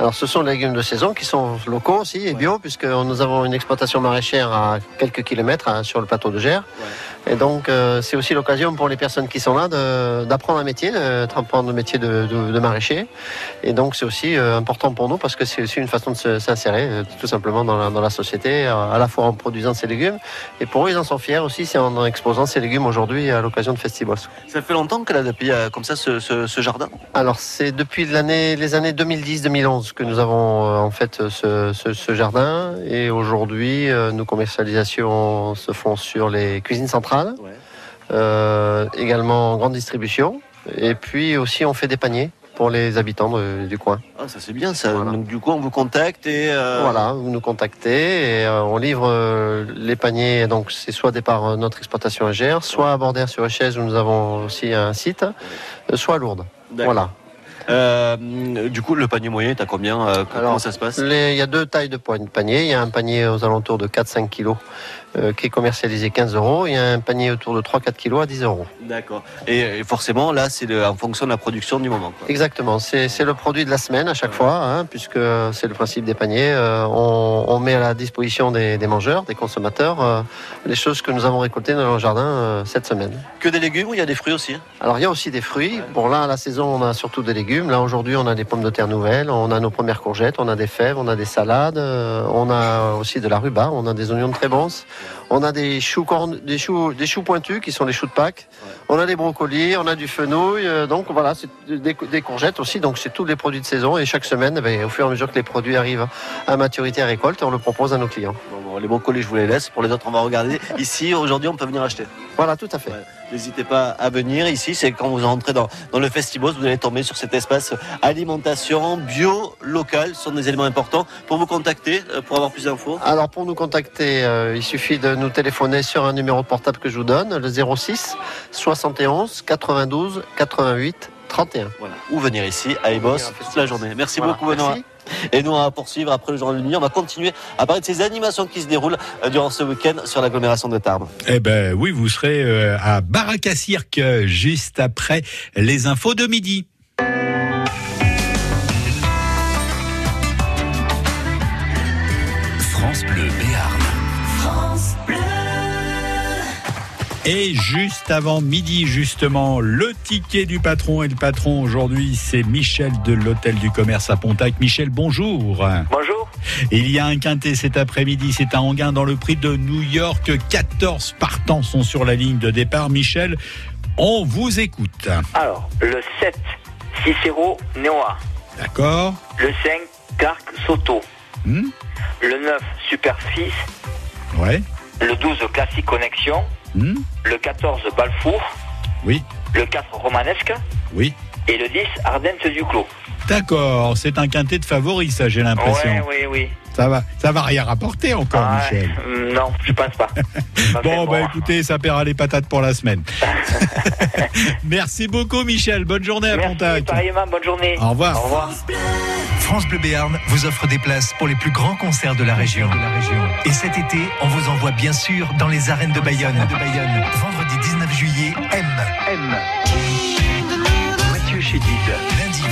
Alors ce sont les légumes de saison qui sont locaux aussi et bio puisque nous avons une exploitation maraîchère à quelques kilomètres hein, sur le plateau de Gers. Et donc euh, c'est aussi l'occasion pour les personnes qui sont là d'apprendre un métier, d'apprendre le métier de, de- de maraîcher. Et donc c'est aussi euh, important pour nous parce que c'est aussi une façon de s'insérer euh, tout simplement dans la, dans la société, à la fois en produisant ces légumes. Et pour eux ils en sont fiers aussi c'est en exposant ces légumes aujourd'hui à l'occasion de Festibos. Ça fait longtemps que l'ADAPI a comme ça ce, ce- ce jardin? Alors c'est depuis l'année, les années 2010-2011 que nous avons euh, en fait ce, ce- ce jardin et aujourd'hui euh, nos commercialisations se font sur les cuisines centrales, euh, également en grande distribution et puis aussi on fait des paniers pour les habitants de- du coin. Ah, ça c'est bien ça. Donc du coup on vous contacte et... euh, Voilà, vous nous contactez et euh, on livre euh, les paniers. Donc c'est soit des par notre exploitation à Gers, soit à Bordère sur Echèze où nous avons aussi un site, soit à Lourdes. Voilà. Euh, du coup le panier moyen est à combien euh, Comment ça se passe? Les- Il y a deux tailles de panier. Il y a un panier aux alentours de 4-5 kilos euh, qui est commercialisé 15 euros. Il y a un panier autour de 3-4 kilos à 10 euros. D'accord. Et, et forcément là c'est en fonction de la production du moment. quoi. Exactement, c'est le produit de la semaine à chaque fois, hein, puisque c'est le principe des paniers. Euh, on, on met à la disposition des, des mangeurs, des consommateurs, euh, les choses que nous avons récoltées dans le jardin euh, cette semaine. Que des légumes ou il y a des fruits aussi hein? Alors il y a aussi des fruits. Bon là, à la saison, on a surtout des légumes. Là aujourd'hui, on a des pommes de terre nouvelles, on a nos premières courgettes, on a des fèves, on a des salades, euh, on a aussi de la rhubarbe, on a des oignons de Trébance, on a des choux, corn- des choux, des choux pointus qui sont les choux de Pâques, on a des brocolis, on a du fenouil. euh, donc voilà, c'est des, des courgettes aussi. Donc c'est tous les produits de saison et chaque semaine, eh ben, au fur et à mesure que les produits arrivent à maturité à récolte, on le propose à nos clients. Bon, bon, les brocolis, je vous les laisse. Pour les autres, on va regarder. Ici, aujourd'hui, on peut venir acheter. Voilà, tout à fait. N'hésitez pas à venir ici. C'est quand vous entrez dans, dans le Festibos, vous allez tomber sur cet espace alimentation bio, local. Ce sont des éléments importants. Pour vous contacter, euh, pour avoir plus d'infos. Alors pour nous contacter, euh, il suffit de nous téléphoner sur un numéro de portable que je vous donne, le 06 71 92 88 31. Voilà. Ou venir ici à Ebos toute la journée. Merci Voilà. beaucoup, Benoît. Merci. Et nous, on va poursuivre après le journal de nuit. On va continuer à parler de ces animations qui se déroulent euh, durant ce week-end sur l'agglomération de Tarbes. Eh ben oui, vous serez euh, à Baraka Cirque euh, juste après les infos de midi. France Bleu Et juste avant midi, justement, le ticket du patron. Et le patron aujourd'hui, c'est Michel de l'Hôtel du Commerce à Pontac. Michel, bonjour. Bonjour. Il y a un quintet cet après-midi, c'est à Anguin dans le prix de New York. 14 partants sont sur la ligne de départ. Michel, on vous écoute. Alors, le 7, Cicero Noah. D'accord Le 5, Clark Soto. Hmm Le 9, Superfils. Ouais. Le 12, Classic Connexion. Hmm Le 14, Balfour. Oui. Le 4, Romanesque. Oui. Et le 10, Ardente du Clos. D'accord, c'est un quintet de favoris, ça, j'ai l'impression. Ouais, oui, oui. Ça va, ça va rien rapporter encore, Ah, Michel. euh, non, je pense pas. Bon, bah écoutez, ça paiera les patates pour la semaine. Merci beaucoup, Michel. Bonne journée à Pontac. Pareillement, bonne journée. Au revoir. Au revoir. France Bleu Béarn vous offre des places pour les plus grands concerts de la région. Et cet été, on vous envoie bien sûr dans les arènes de Bayonne. Vendredi 19 juillet, M. M. Mathieu Chédid.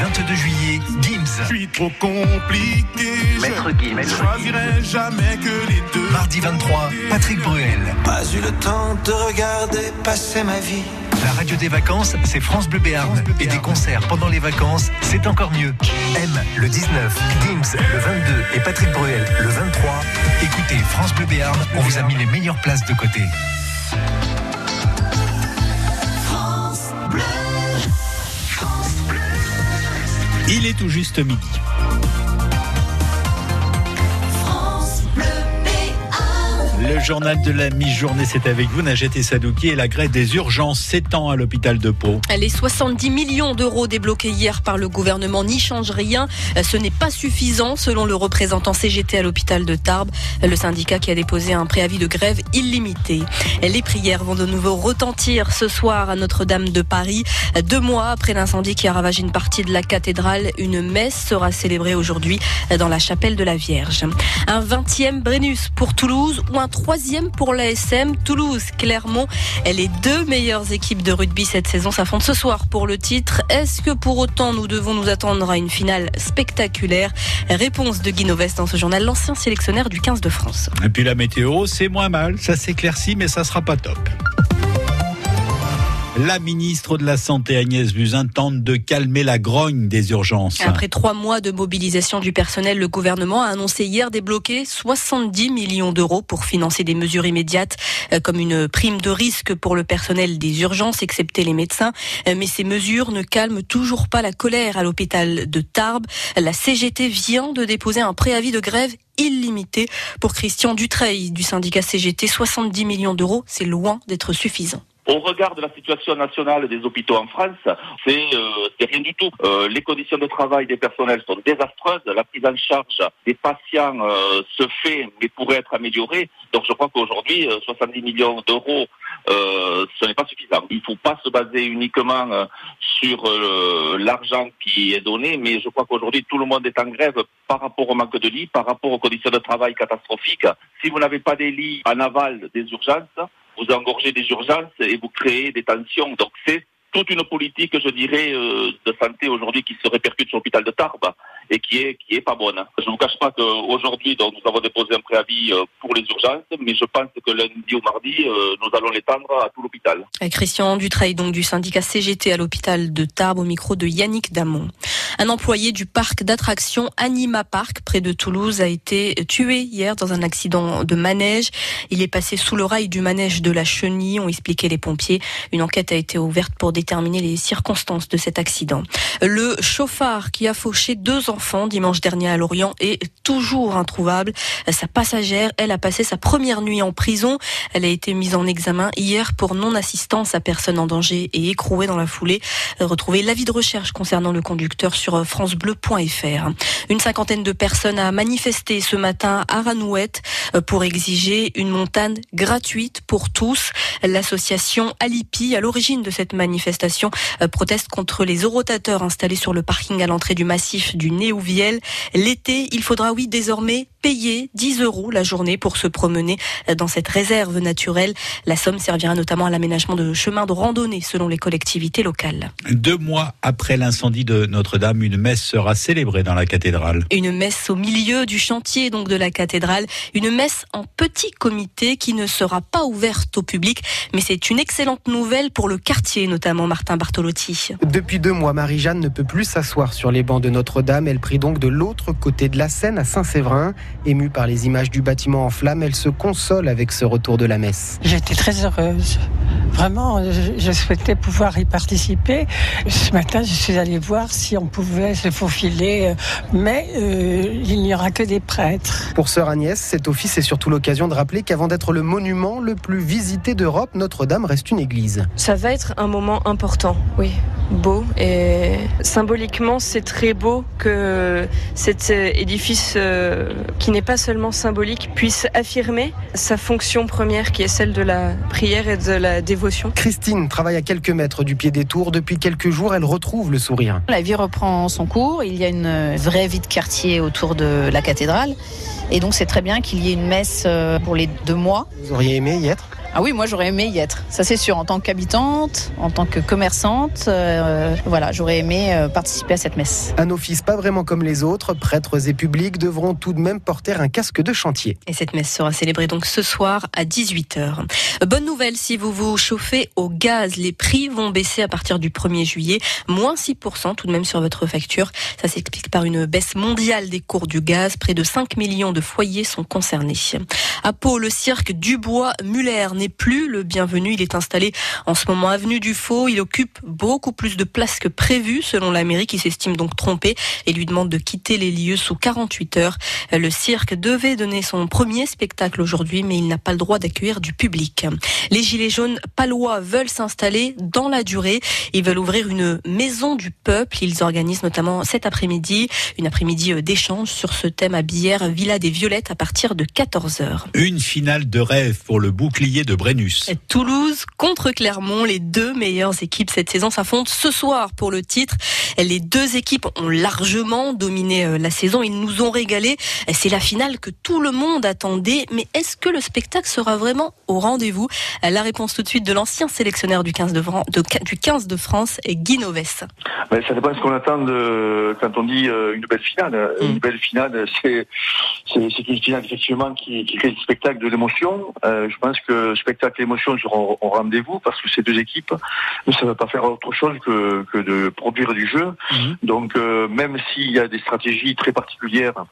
Lundi 22 juillet, Gims. Je suis trop compliqué. Maître Gims. Je choisirai jamais que les deux. Mardi 23, Patrick Bruel. Pas eu le temps de regarder passer ma vie. La radio des vacances, c'est France Bleu Béarn. Et des concerts pendant les vacances, c'est encore mieux. M le 19, Gims le 22 et Patrick Bruel le 23. Écoutez France Bleu Béarn, on vous a mis les meilleures places de côté. Il est tout juste midi. Le journal de la mi-journée, c'est avec vous, Najat et Sadouki. Et la grève des urgences s'étend à l'hôpital de Pau. Les 70 millions d'euros débloqués hier par le gouvernement n'y changent rien. Ce n'est pas suffisant, selon le représentant CGT à l'hôpital de Tarbes, le syndicat qui a déposé un préavis de grève illimité. Les prières vont de nouveau retentir ce soir à Notre-Dame de Paris. Deux mois après l'incendie qui a ravagé une partie de la cathédrale, une messe sera célébrée aujourd'hui dans la chapelle de la Vierge. Un 20e Brennus pour Toulouse ou un troisième pour l'ASM Toulouse. Clermont, les deux meilleures équipes de rugby cette saison s'affrontent ce soir pour le titre. Est-ce que pour autant nous devons nous attendre à une finale spectaculaire? Réponse de Guy Novès dans ce journal, l'ancien sélectionnaire du 15 de France. Et puis la météo, c'est moins mal. Ça s'éclaircit, mais ça sera pas top. La ministre de la Santé Agnès Buzyn tente de calmer la grogne des urgences. Après trois mois de mobilisation du personnel, le gouvernement a annoncé hier débloquer 70 millions d'euros pour financer des mesures immédiates, euh, comme une prime de risque pour le personnel des urgences, excepté les médecins. Euh, Mais ces mesures ne calment toujours pas la colère à l'hôpital de Tarbes. La CGT vient de déposer un préavis de grève illimité pour Christian Dutreil du syndicat CGT. 70 millions d'euros, c'est loin d'être suffisant. Au regard de la situation nationale des hôpitaux en France, c'est euh, rien du tout. Euh, les conditions de travail des personnels sont désastreuses. La prise en charge des patients euh, se fait, mais pourrait être améliorée. Donc je crois qu'aujourd'hui, euh, 70 millions d'euros, euh, ce n'est pas suffisant. Il ne faut pas se baser uniquement euh, sur euh, l'argent qui est donné, mais je crois qu'aujourd'hui, tout le monde est en grève par rapport au manque de lits, par rapport aux conditions de travail catastrophiques. Si vous n'avez pas des lits en aval des urgences, vous engorgez des urgences et vous créez des tensions. Donc c'est toute une politique, je dirais, euh, de santé aujourd'hui qui se répercute sur l'hôpital de Tarbes. Et qui est qui est pas bonne. Je ne vous cache pas qu'aujourd'hui, donc nous avons déposé un préavis euh, pour les urgences, mais je pense que lundi ou mardi, euh, nous allons l'étendre à tout l'hôpital. Christian Dutreil, donc du syndicat CGT à l'hôpital de Tarbes, au micro de Yannick Damon. Un employé du parc d'attractions Anima Park, près de Toulouse, a été tué hier dans un accident de manège. Il est passé sous le rail du manège de la Chenille, ont expliqué les pompiers. Une enquête a été ouverte pour déterminer les circonstances de cet accident. Le chauffard qui a fauché deux enfants dimanche dernier à Lorient est toujours introuvable. Sa passagère, elle, a passé sa première nuit en prison. Elle a été mise en examen hier pour non-assistance à personne en danger et écrouée dans la foulée. Retrouvez l'avis de recherche concernant le conducteur sur francebleu.fr. Une cinquantaine de personnes a manifesté ce matin à Ranouette pour exiger une montagne gratuite pour tous. L'association Alipi, à l'origine de cette manifestation, proteste contre les orotateurs installés sur le parking à l'entrée du massif du Néouviel. L'été, il faudra oui désormais payer 10 euros la journée pour se promener dans cette réserve naturelle. La somme servira notamment à l'aménagement de chemins de randonnée selon les collectivités locales. Deux mois après l'incendie de Notre-Dame, une messe sera célébrée dans la cathédrale. Une messe au milieu du chantier donc de la cathédrale, une messe en petit comité qui ne sera pas ouverte au public, mais c'est une excellente nouvelle pour le quartier notamment Martin Bartolotti. Depuis deux mois, Marie-Jeanne ne peut plus s'asseoir sur les bancs de Notre-Dame. Elle prie donc de l'autre côté de la Seine à Saint-Séverin. Émue par les images du bâtiment en flammes, elle se console avec ce retour de la messe. J'étais très heureuse. Vraiment, je, souhaitais pouvoir y participer. Ce matin, je suis allée voir si on pouvait se faufiler, mais euh, il n'y aura que des prêtres. Pour sœur Agnès, cet office est surtout l'occasion de rappeler qu'avant d'être le monument le plus visité d'Europe, Notre-Dame reste une église. Ça va être un moment important, oui, beau et symboliquement, c'est très beau que cet édifice euh, qui n'est pas seulement symbolique puisse affirmer sa fonction première qui est celle de la prière et de la dévotion. Christine travaille à quelques mètres du pied des tours. Depuis quelques jours, elle retrouve le sourire. La vie reprend son cours. Il y a une vraie vie de quartier autour de la cathédrale. Et donc, c'est très bien qu'il y ait une messe euh, pour les deux mois. Vous auriez aimé y être? Ah oui, moi j'aurais aimé y être, ça c'est sûr, en tant qu'habitante, en tant que commerçante, euh, voilà, j'aurais aimé euh, participer à cette messe. Un office pas vraiment comme les autres, prêtres et publics devront tout de même porter un casque de chantier. Et cette messe sera célébrée donc ce soir à 18h. Bonne nouvelle si vous vous chauffez au gaz, les prix vont baisser à partir du 1er juillet, moins 6% tout de même sur votre facture. Ça s'explique par une baisse mondiale des cours du gaz, près de 5 millions de foyers sont concernés. À Pau, le cirque Dubois-Muller n'est plus le bienvenu. Il est installé en ce moment avenue du Faux. Il occupe beaucoup plus de place que prévu, selon la mairie qui s'estime donc trompée et lui demande de quitter les lieux sous 48 heures. Le cirque devait donner son premier spectacle aujourd'hui, mais il n'a pas le droit d'accueillir du public. Les Gilets jaunes palois veulent s'installer dans la durée. Ils veulent ouvrir une maison du peuple. Ils organisent notamment cet après-midi une après-midi d'échange sur ce thème à Bière, Villa des Violettes, à partir de 14h. Une finale de rêve pour le bouclier Brennus. Toulouse contre Clermont, les deux meilleures équipes cette saison s'affrontent ce soir pour le titre. Les deux équipes ont largement dominé la saison, ils nous ont régalé. C'est la finale que tout le monde attendait, mais est-ce que le spectacle sera vraiment au rendez-vous? La réponse tout de suite de l'ancien sélectionneur du 15 de, de, du 15 de France, Guy Noves. Ça dépend de ce qu'on attend de, quand on dit euh, une belle finale. Mm. Une belle finale, c'est c'est une finale effectivement qui, qui crée du spectacle, de l'émotion. Euh, je pense que spectacle émotion seront au rendez-vous parce que ces deux équipes ne savent pas faire autre chose que, que de produire du jeu. Donc euh, même s'il y a des stratégies très particulières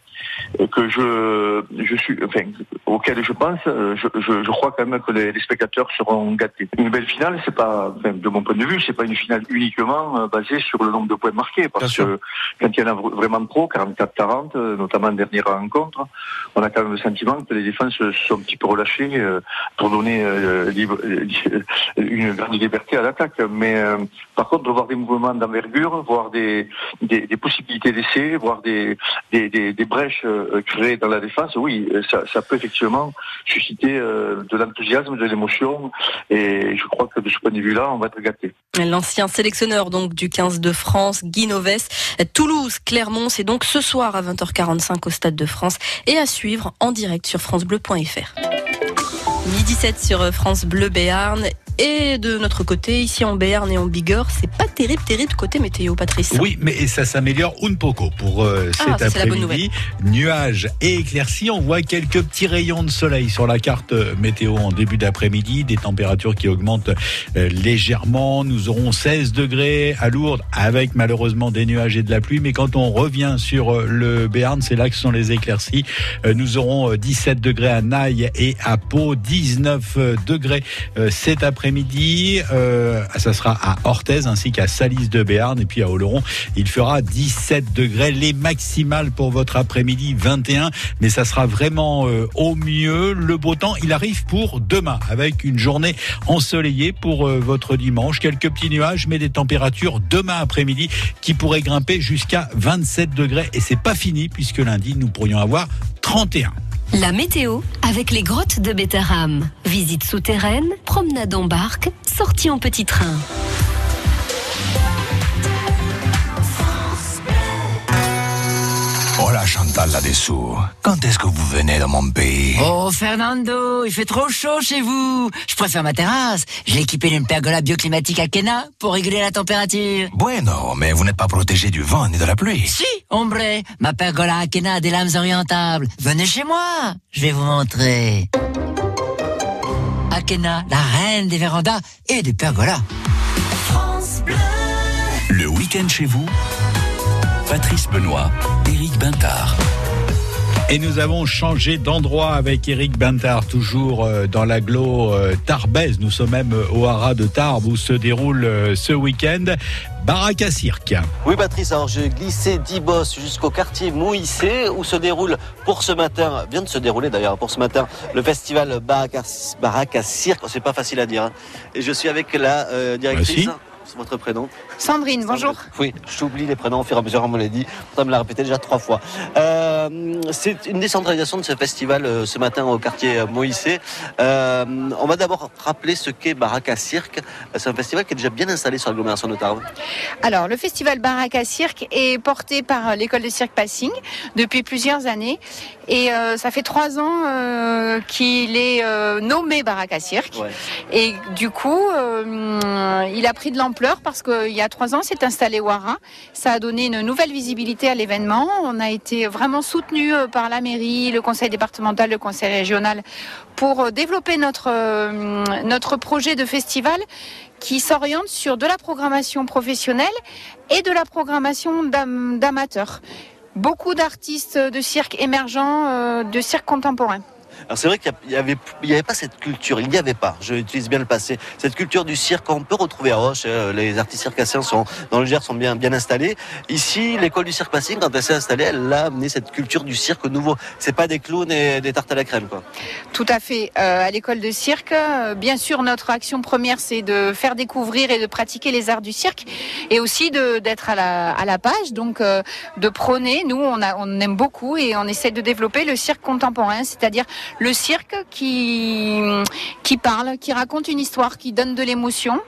que je, je suis, enfin, auxquelles je pense, euh, je, je, je crois quand même que les, les spectateurs seront gâtés. Une belle finale, c'est pas, enfin, de mon point de vue, c'est pas une finale uniquement euh, basée sur le nombre de points marqués, parce que quand il y en a vr- vraiment trop, 44-40, euh, notamment en dernière rencontre, on a quand même le sentiment que les défenses se sont un petit peu relâchées euh, pour donner une grande liberté à l'attaque. Mais euh, par contre, de voir des mouvements d'envergure, voir des, des, des possibilités d'essai, voir des, des, des brèches euh, créées dans la défense, oui, euh, ça, peut effectivement susciter euh, de l'enthousiasme, de l'émotion. Et je crois que de ce point de vue-là, on va être gâté. L'ancien sélectionneur donc du 15 de France, Guy Noves. Toulouse, Clermont, c'est donc ce soir à 20h45 au Stade de France et à suivre en direct sur francebleu.fr. Midi 17 sur France Bleu Béarn. Et de notre côté, ici en Béarn et en Bigorre, c'est pas terrible, terrible côté météo, Patrice. Oui, mais ça s'améliore un poco pour euh, Ah, cet bonne après-midi. Nuages et éclaircies. On voit quelques petits rayons de soleil sur la carte euh, météo en début d'après-midi. Des températures qui augmentent euh, légèrement. Nous aurons 16 degrés à Lourdes avec malheureusement des nuages et de la pluie. Mais quand on revient sur euh, le Béarn, c'est là que sont les éclaircies. Euh, Nous aurons euh, 17 degrés à Naï et à Pau, 19 degrés euh, cet après-midi. Euh, ça sera à Orthez ainsi qu'à Salis de Béarn et puis à Oloron. Il fera 17 degrés, les maximales pour votre après-midi 21, mais ça sera vraiment euh, au mieux. Le beau temps, il arrive pour demain avec une journée ensoleillée pour euh, votre dimanche. Quelques petits nuages, mais des températures demain après-midi qui pourraient grimper jusqu'à 27 degrés et c'est pas fini puisque lundi nous pourrions avoir 31. La météo avec les grottes de Bétarame. Visite souterraine, promenade en barque, sortie en petit train. Chantal là-dessous. Quand est-ce que vous venez dans mon pays? Oh Fernando, il fait trop chaud chez vous. Je préfère ma terrasse. J'ai équipé d'une pergola bioclimatique à Kena pour réguler la température. Bueno, mais vous n'êtes pas protégé du vent ni de la pluie. Si, hombre, ma pergola à Kena a des lames orientables. Venez chez moi, je vais vous montrer. Akena, la reine des vérandas et des pergolas. Le week-end chez vous, Patrice Benoît, Éric Bintard. Et nous avons changé d'endroit avec Eric Bintard, toujours euh, dans l'agglo euh, Tarbès. Nous sommes même euh, au haras de Tarbes où se déroule ce week-end Baraka Cirque. Oui Patrice, alors j'ai glissé d'Ibos jusqu'au quartier Moïse où se déroule pour ce matin, vient de se dérouler d'ailleurs pour ce matin, le festival Baraka, Baraka Cirque. C'est pas facile à dire. hein. Et je suis avec la euh, directrice. Bah, C'est votre prénom Sandrine, bonjour. Oui, j'oublie les prénoms au fur et à mesure, on me l'a dit. On me l'a répété déjà trois fois. Euh, c'est une décentralisation de ce festival euh, ce matin au quartier Moïse. Euh, on va d'abord rappeler ce qu'est Baraka Cirque. C'est un festival qui est déjà bien installé sur l'agglomération de Tarbes. Alors, le festival Baraka Cirque est porté par l'école de cirque Passing depuis plusieurs années. Et euh, ça fait trois ans euh, qu'il est euh, nommé Baraka Cirque. Et du coup, euh, il a pris de l'ampleur parce qu'il y a trois ans, s'est installé au Hara. Ça a donné une nouvelle visibilité à l'événement. On a été vraiment soutenu par la mairie, le conseil départemental, le conseil régional pour développer notre, euh, notre projet de festival qui s'oriente sur de la programmation professionnelle et de la programmation d'am- d'amateurs. Beaucoup d'artistes de cirque émergents, euh, de cirque contemporain. Alors c'est vrai qu'il n'y avait, pas cette culture, il n'y avait pas, je utilise bien le passé, cette culture du cirque qu'on peut retrouver à Roche, euh, les artistes circassiens sont, dans le Gers sont bien, bien installés. Ici, l'école du cirque passing, quand elle s'est installée, elle a amené cette culture du cirque nouveau. C'est pas des clowns et des tartes à la crème, quoi. Tout à fait. Euh, à l'école de cirque, euh, bien sûr, notre action première, c'est de faire découvrir et de pratiquer les arts du cirque, et aussi d'être à la, à la page, donc de prôner. Nous, on, a, on aime beaucoup et on essaie de développer le cirque contemporain, c'est-à-dire le cirque qui parle, qui raconte une histoire, qui donne de l'émotion,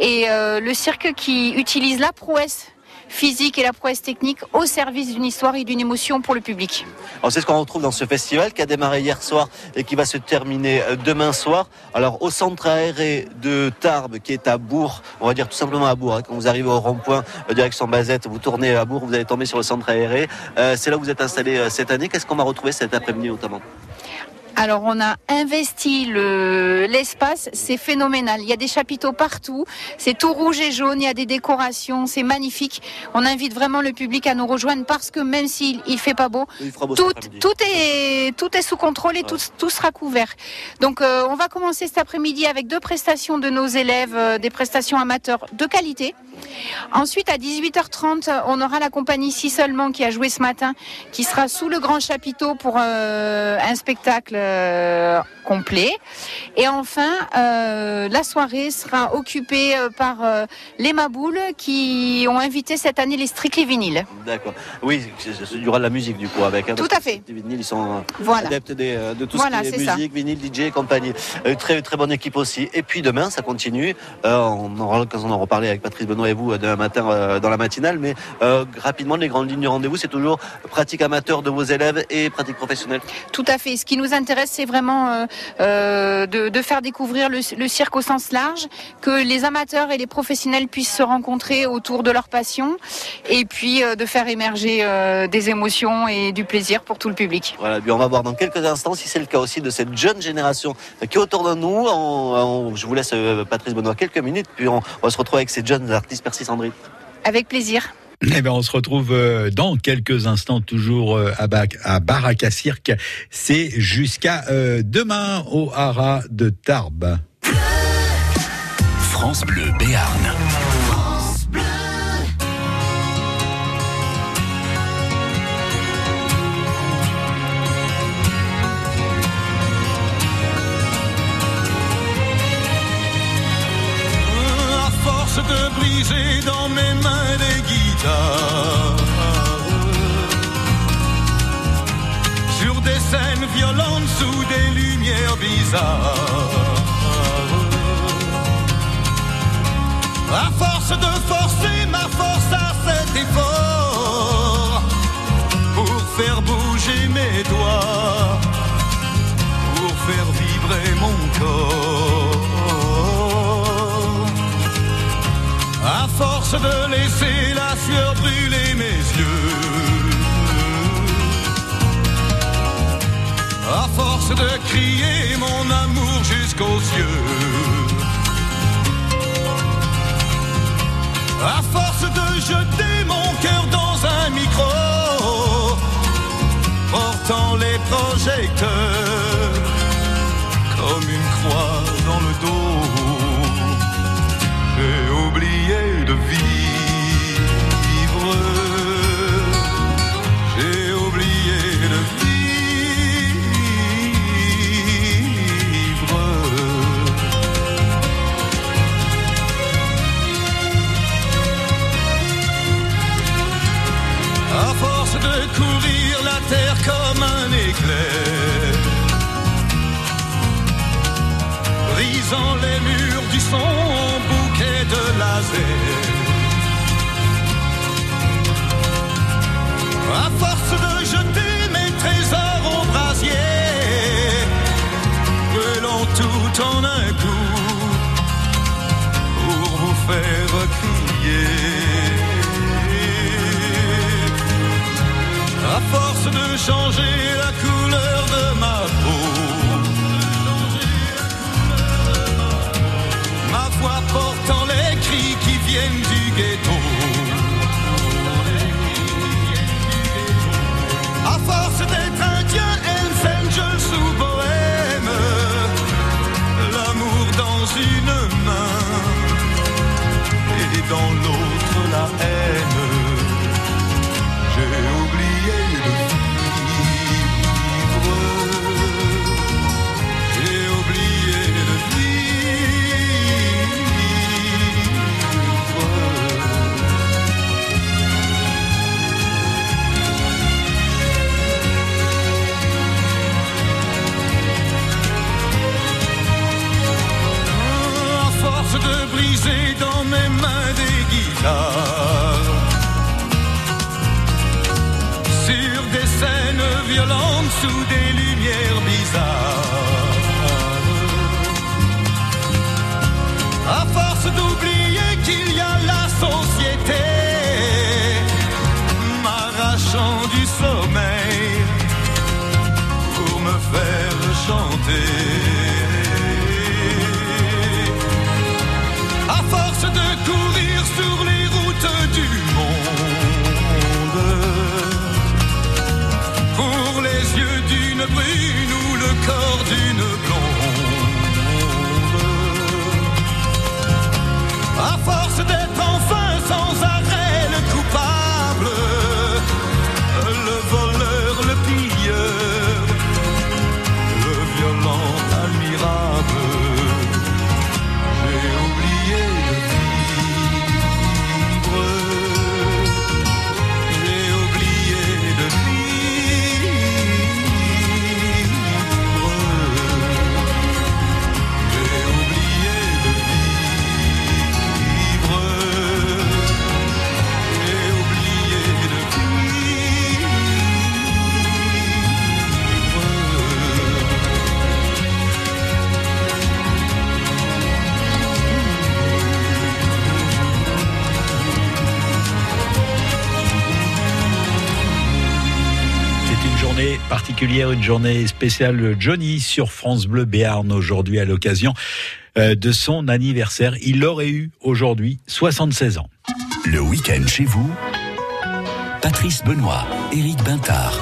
et euh, le cirque qui utilise la prouesse physique et la prouesse technique au service d'une histoire et d'une émotion pour le public. Alors c'est ce qu'on retrouve dans ce festival qui a démarré hier soir et qui va se terminer euh, demain soir. Alors au centre aéré de Tarbes qui est à Bourg, on va dire tout simplement à Bourg. hein. Quand vous arrivez au rond-point euh, direction Bazette, vous tournez à Bourg, vous allez tomber sur le centre aéré. C'est là où vous êtes installé cette année. Qu'est-ce qu'on va retrouver cet après-midi notamment? Alors on a investi le- l'espace, c'est phénoménal. Il y a des chapiteaux partout, c'est tout rouge et jaune, il y a des décorations, c'est magnifique. On invite vraiment le public à nous rejoindre parce que même s'il il fait pas beau, est tout est sous contrôle et tout, tout sera couvert. Donc euh, on va commencer cet après-midi avec deux prestations de nos élèves, euh, des prestations amateurs de qualité. Ensuite, à 18h30, on aura la compagnie Si Seulement qui a joué ce matin, qui sera sous le grand chapiteau pour euh, un spectacle euh, complet. Et enfin, euh, la soirée sera occupée euh, par euh, les Maboules qui ont invité cette année les Strictly Vinyl. D'accord. Oui, il y aura de la musique du coup avec. hein, Tout à fait. Les vinyles, ils sont Voilà. adeptes des, de tout Voilà, ce qui est musique, vinyle, DJ et compagnie. Euh, très très bonne équipe aussi. Et puis demain, ça continue. On aura l'occasion d'en reparler avec Patrice Benoît et vous demain matin dans la matinale. Mais rapidement, les grandes lignes du rendez-vous, c'est toujours pratique amateur de vos élèves et pratique professionnelle. Tout à fait. Ce qui nous intéresse, c'est vraiment euh, euh, de faire découvrir le, le cirque au sens large, que les amateurs et les professionnels puissent se rencontrer autour de leur passion, et puis euh, de faire émerger euh, des émotions et du plaisir pour tout le public. Voilà, puis on va voir dans quelques instants si c'est le cas aussi de cette jeune génération qui est autour de nous. On- on- je vous laisse, Patrice Benoît, quelques minutes, puis on, on va se retrouver avec ces jeunes artistes. Merci Sandrine. Avec plaisir. Eh ben, on se retrouve euh, dans quelques instants, toujours euh, à, Bac- à Baraka Cirque. C'est jusqu'à euh, demain au Haras de Tarbes. France Bleu Béarn. à force de briser dans mes mains des Sur des scènes violentes sous des lumières bizarres. À force de forcer ma force à cet effort pour faire bouger mes doigts, pour faire vibrer mon corps. À force de laisser la sueur brûler mes yeux. À force de crier mon amour jusqu'aux cieux. À force de jeter mon cœur dans un micro, portant les projecteurs comme une croix dans le dos. Terre comme un éclair, brisant les murs du son bouquet de laser. À force de jeter mes trésors au brasier, brûlant tout en un coup pour vous faire crier. De changer la couleur de ma peau, ma voix portant les cris qui viennent du ghetto. À force d'être indien, Hells Angels ou bohème, l'amour dans une main et dans l'autre sous des lumières bizarres. À force d'oublier qu'il y a la société, m'arrachant du sommeil pour me faire chanter. Particulière, une journée spéciale Johnny sur France Bleu Béarn aujourd'hui à l'occasion euh, de son anniversaire. Il aurait eu aujourd'hui 76 ans. Le week-end chez vous, Patrice Benoît, Éric Bintard.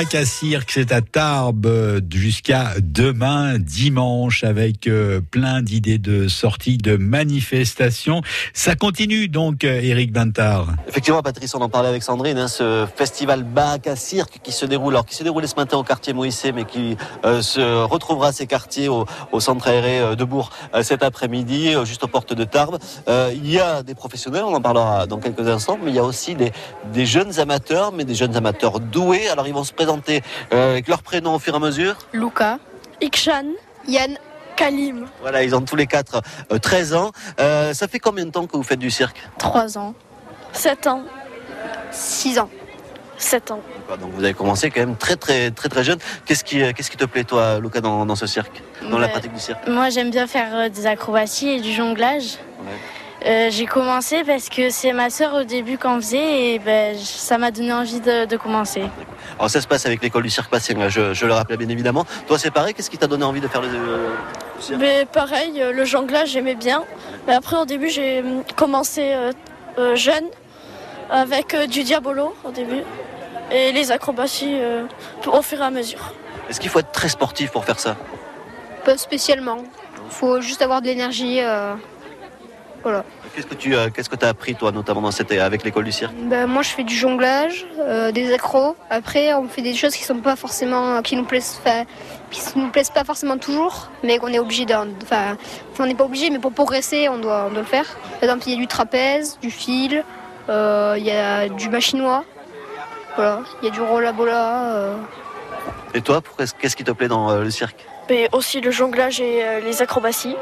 Baraque à cirque, c'est à Tarbes euh, jusqu'à demain, dimanche, avec euh, plein d'idées de sorties, de manifestations. Ça continue donc, euh, Éric Bintard. Effectivement, Patrice, on en parlait avec Sandrine, hein, ce festival Baraque à cirque qui se déroule, alors qui se déroulait ce matin au quartier Moïse, mais qui euh, se retrouvera ses quartiers au, centre aéré euh, de Bourg euh, cet après-midi, euh, juste aux portes de Tarbes. Euh, il y a des professionnels, on en parlera dans quelques instants, mais il y a aussi des, des jeunes amateurs, mais des jeunes amateurs doués. Alors ils vont se présenter euh, avec leurs prénoms au fur et à mesure. Luca, Ikshan, Yann, Kalim. Voilà, ils ont tous les quatre euh, 13 ans. Euh, ça fait combien de temps que vous faites du cirque? 3 ans. 7 ans. 6 ans. 7 ans. Donc vous avez commencé quand même très très très très jeune. Qu'est-ce qui, euh, qu'est-ce qui te plaît toi, Luca, dans, dans ce cirque, dans la Ouais. pratique du cirque? Moi, j'aime bien faire euh, des acrobaties et du jonglage. Euh, j'ai commencé parce que c'est ma sœur au début qui en faisait et ben, ça m'a donné envie de, de commencer. Alors ça se passe avec l'école du cirque Passing, là, je, je le rappelais bien évidemment. Toi c'est pareil, qu'est-ce qui t'a donné envie de faire le, le cirque? Mais pareil, euh, le jonglage, j'aimais bien. Mais après, au début, j'ai commencé euh, euh, jeune avec euh, du diabolo au début et les acrobaties euh, au fur et à mesure. Est-ce qu'il faut être très sportif pour faire ça? Pas spécialement. Faut juste avoir de l'énergie. Euh, Voilà. Qu'est-ce que tu as, qu'est-ce que as appris toi notamment dans cette, avec l'école du cirque? Ben, moi, je fais du jonglage, euh, des accros. Après, on fait des choses qui sont pas forcément, qui nous plaisent, enfin, qui nous plaisent pas forcément toujours, mais qu'on est obligé d'en, enfin, on n'est pas obligé, mais pour progresser, on doit, on doit le faire. Par exemple, il y a du trapèze, du fil, euh, il y a du machinois, voilà, il y a du rollabola. euh. Et toi, qu'est-ce qui te plaît dans euh, le cirque? Mais aussi le jonglage et euh, les acrobaties.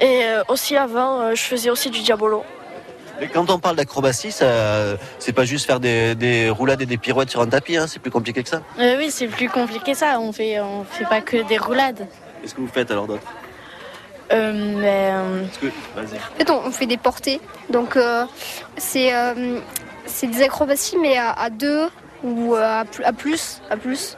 Et euh, aussi avant, euh, je faisais aussi du diabolo. Et quand on parle d'acrobatie, ça, c'est pas juste faire des, des roulades et des pirouettes sur un tapis, hein, c'est plus compliqué que ça. Euh, oui, c'est plus compliqué ça. On fait, on fait pas que des roulades. Qu'est-ce que vous faites alors d'autre? Euh, mais, Est-ce que- Vas-y. En fait, on, fait des portées. Donc, euh, c'est euh, c'est des acrobaties, mais à, à deux ou à, à plus. À plus.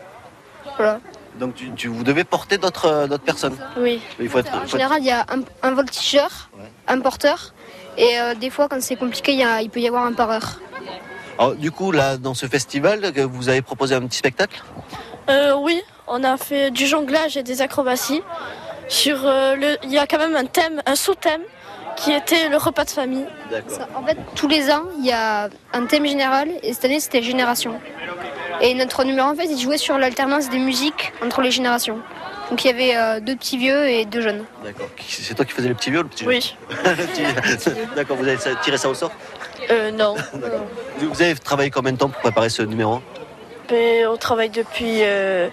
Voilà. Donc tu, tu- vous devez porter d'autres euh, d'autres personnes. Oui. Il faut être, En faut général, il y a un, un voltigeur, un porteur. Et euh, des fois, quand c'est compliqué, il, y a- il peut y avoir un pareur. Alors, du coup, là, dans ce festival, vous avez proposé un petit spectacle? Euh, oui, on a fait du jonglage et des acrobaties. Sur euh, le, il y a quand même un thème, un sous-thème qui était le repas de famille. Ça, En fait, tous les ans, il y a un thème général. Et cette année, c'était génération. Et notre numéro, en fait, il jouait sur l'alternance des musiques entre les générations. Donc, il y avait euh, deux petits vieux et deux jeunes. D'accord. C'est toi qui faisais le petit vieux ou le petit Oui. Le petit- D'accord, vous avez tiré ça au sort Euh, non. Vous vous avez travaillé combien de temps pour préparer ce numéro Mais on travaille depuis euh,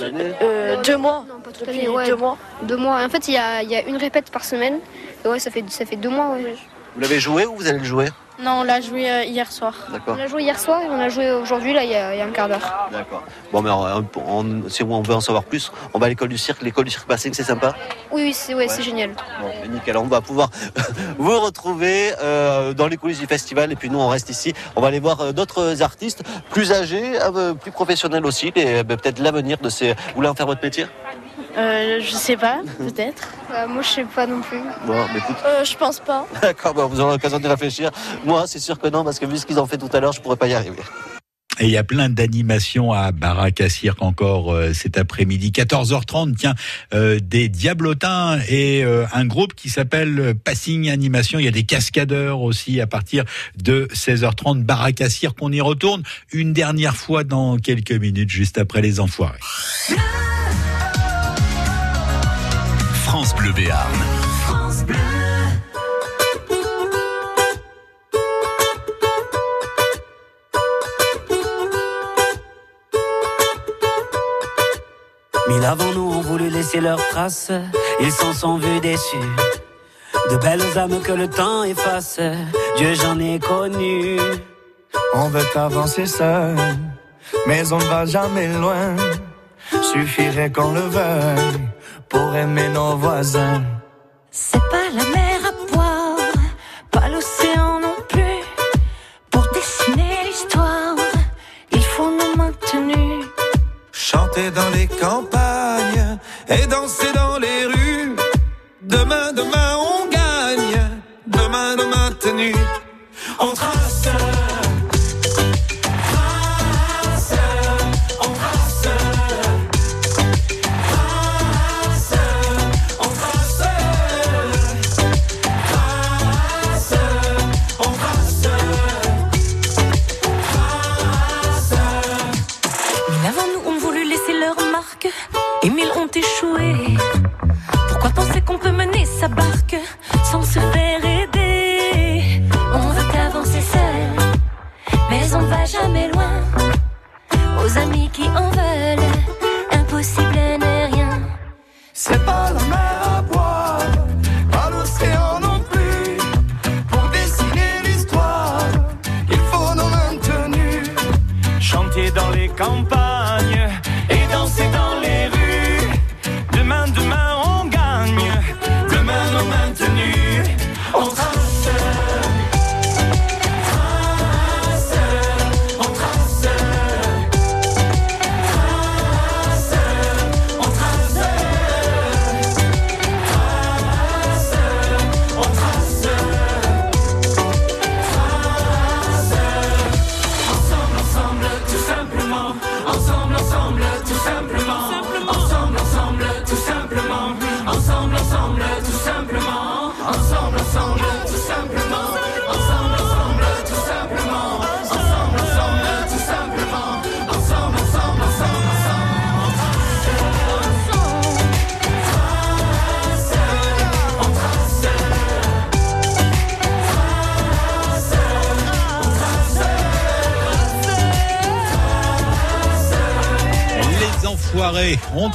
euh, deux mois. Toute Depuis ouais. deux mois. Deux mois. En fait, il y a, il y a une répète par semaine. Et ouais, ça fait, ça fait deux mois. ouais. Vous l'avez joué ou vous allez le jouer Non, on l'a joué euh, hier soir. D'accord. On a joué hier soir et on a joué aujourd'hui, là, il y a, il y a un quart d'heure. D'accord. Bon, mais on- on- si on veut en savoir plus, on va à l'école du cirque. L'école du cirque Passing, c'est sympa? Oui, oui, c'est ouais, génial. Bon, nickel, on va pouvoir vous retrouver euh, dans les coulisses du festival et puis nous on reste ici. On va aller voir euh, d'autres artistes plus âgés, plus professionnels aussi, et euh, peut-être l'avenir de ces. Vous voulez en faire votre métier? Euh, je sais pas, peut-être. Euh, moi, je sais pas non plus. Bon, mais écoute, Euh, je pense pas. d'accord, bon, vous aurez l'occasion de réfléchir. Moi, c'est sûr que non, parce que vu ce qu'ils ont fait tout à l'heure, je pourrais pas y arriver. Et il y a plein d'animations à Baraque à Cirque encore euh, cet après-midi. 14h30, tiens, euh, des diablotins et euh, un groupe qui s'appelle Passing Animation. Il y a des cascadeurs aussi à partir de 16h30. Baraque à Cirque, on y retourne une dernière fois dans quelques minutes, juste après les enfoirés. France Bleu Béarn. Mille avant nous ont voulu laisser leurs traces, ils s'en sont vus déçus. De belles âmes que le temps efface, Dieu j'en ai connu. On veut avancer seul, mais on ne va jamais loin. Suffirait qu'on le veuille pour aimer nos voisins. C'est pas la mer à boire, pas l'océan non plus. Pour dessiner l'histoire, il faut nous maintenir chanter dans les campagnes et danser dans les rues. Demain, demain, on gagne. Demain, demain, tenue. On trace.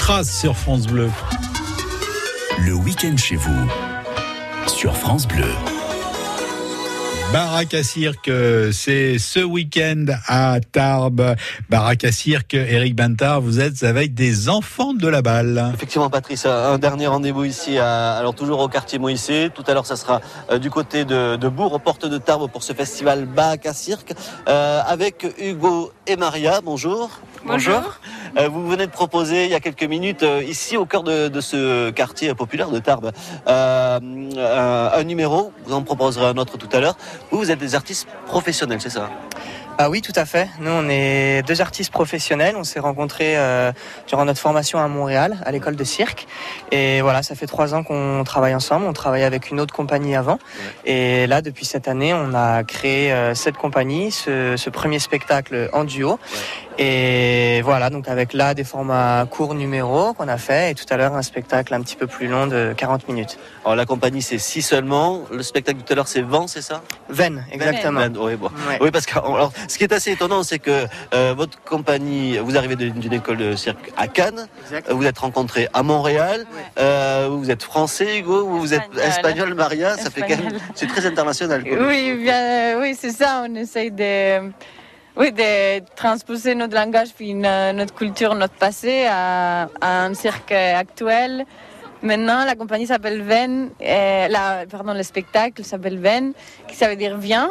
Trace sur France Bleu. Le week-end chez vous, sur France Bleu. Baraque à cirque, c'est ce week-end à Tarbes. Baraque à cirque, Eric Bantard, vous êtes avec des enfants de la balle. Effectivement, Patrice, un dernier rendez-vous ici, à- alors toujours au quartier Moïse. Tout à l'heure, ça sera euh, du côté de, de Bourg, aux portes de Tarbes, pour ce festival à Cirque, euh, avec Hugo et Maria. Bonjour. Bonjour. Vous venez de proposer il y a quelques minutes, euh, ici au cœur de, de ce quartier populaire de Tarbes, euh, un, numéro. Vous en proposerez un autre tout à l'heure. Vous, vous êtes des artistes professionnels, c'est ça? Ah oui, tout à fait. Nous, on est deux artistes professionnels. On s'est rencontrés euh, durant notre formation à Montréal, à l'école de cirque. Et voilà, ça fait trois ans qu'on travaille ensemble. On travaillait avec une autre compagnie avant. Et là, depuis cette année, on a créé euh, cette compagnie, ce, ce premier spectacle en duo. Et voilà, donc avec là des formats courts numéros qu'on a fait. Et tout à l'heure, un spectacle un petit peu plus long de 40 minutes. Alors la compagnie, c'est si seulement. Le spectacle tout à l'heure, c'est Vent, c'est ça? Venn, exactement. Venn, oui, bon. Ouais. oui, parce que alors, ce qui est assez étonnant, c'est que euh, votre compagnie, vous arrivez d'une école de cirque à Cannes, Exact. vous êtes rencontrés à Montréal, euh, vous êtes français, Hugo, vous êtes Espagnol. espagnol, Maria, ça fait quand même, c'est très international. quoi. Oui, bien, oui, c'est ça. On essaye de, oui, de transposer notre langage, puis no- notre culture, notre passé à, un cirque actuel. Maintenant, la compagnie s'appelle Ven, euh, la, pardon, le spectacle s'appelle Ven, qui ça veut dire viens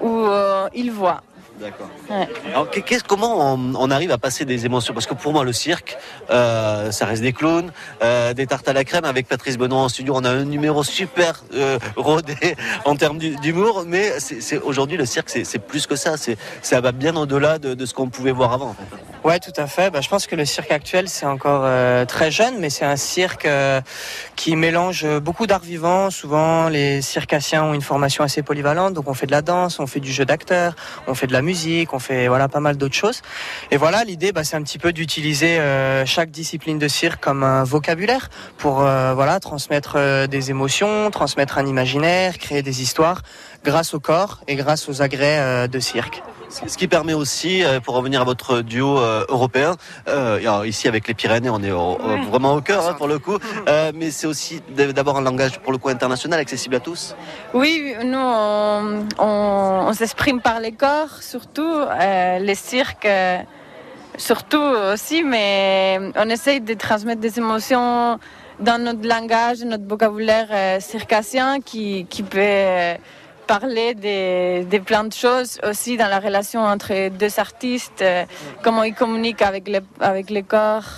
ou euh, il voit. D'accord. Ouais. Alors, qu'est-ce- comment on, on arrive à passer des émotions? Parce que pour moi, le cirque, euh, ça reste des clowns, euh, des tartes à la crème. Avec Patrice Benoît en studio, on a un numéro super euh, rodé en termes d'hu- d'humour. Mais c'est c'est- aujourd'hui, le cirque, c'est c'est plus que ça. C'est Ça va bien au-delà de, de ce qu'on pouvait voir avant. En fait. Ouais, tout à fait. Bah, je pense que le cirque actuel, c'est encore euh, très jeune, mais c'est un cirque euh, qui mélange beaucoup d'arts vivants. Souvent, les circassiens ont une formation assez polyvalente, donc on fait de la danse, on fait du jeu d'acteur, on fait de la musique, on fait voilà pas mal d'autres choses. Et voilà, l'idée, bah, c'est un petit peu d'utiliser euh, chaque discipline de cirque comme un vocabulaire pour euh, voilà transmettre euh, des émotions, transmettre un imaginaire, créer des histoires grâce au corps et grâce aux agrès de cirque. Ce qui permet aussi, euh, pour revenir à votre duo euh, européen, euh, ici avec les Pyrénées, on est au- vraiment au cœur hein, pour le coup, euh, mais c'est aussi d'abord un langage pour le coup international, accessible à tous. Oui, nous, on, on- on s'exprime par les corps, surtout. euh, les cirques, surtout aussi, mais on essaye de transmettre des émotions dans notre langage, notre vocabulaire circassien qui, qui peut parler des, des plein de choses aussi dans la relation entre deux artistes, euh, comment ils communiquent avec les, avec les corps.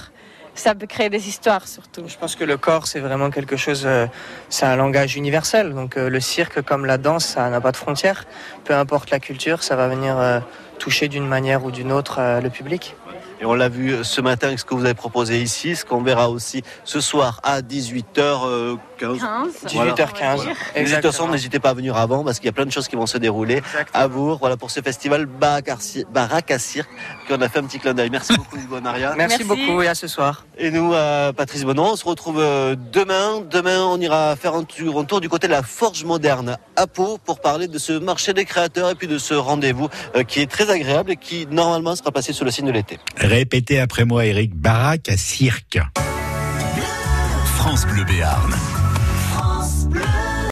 Ça peut créer des histoires surtout. Je pense que le corps, c'est vraiment quelque chose, euh, c'est un langage universel. Donc euh, le cirque, comme la danse, ça n'a pas de frontières. Peu importe la culture, ça va venir toucher d'une manière ou d'une autre le public. Et on l'a vu ce matin avec ce que vous avez proposé ici, ce qu'on verra aussi ce soir à 18h15. 18h15. De toute façon, n'hésitez pas à venir avant parce qu'il y a plein de choses qui vont se dérouler à Bourg. Voilà pour ce festival Baraque à Cirque qu'on a fait un petit clin d'œil. Merci beaucoup, Hugo Naria. Merci, beaucoup et à ce soir. Et nous, euh, Patrice Bonon, on se retrouve euh, demain. Demain, on ira faire un tour, un tour du côté de la Forge Moderne à Pau pour parler de ce marché des créateurs et puis de ce rendez-vous euh, qui est très agréable et qui normalement sera passé sur le signe de l'été. Répétez après moi, Eric, baraque à cirque. France Bleu Béarn.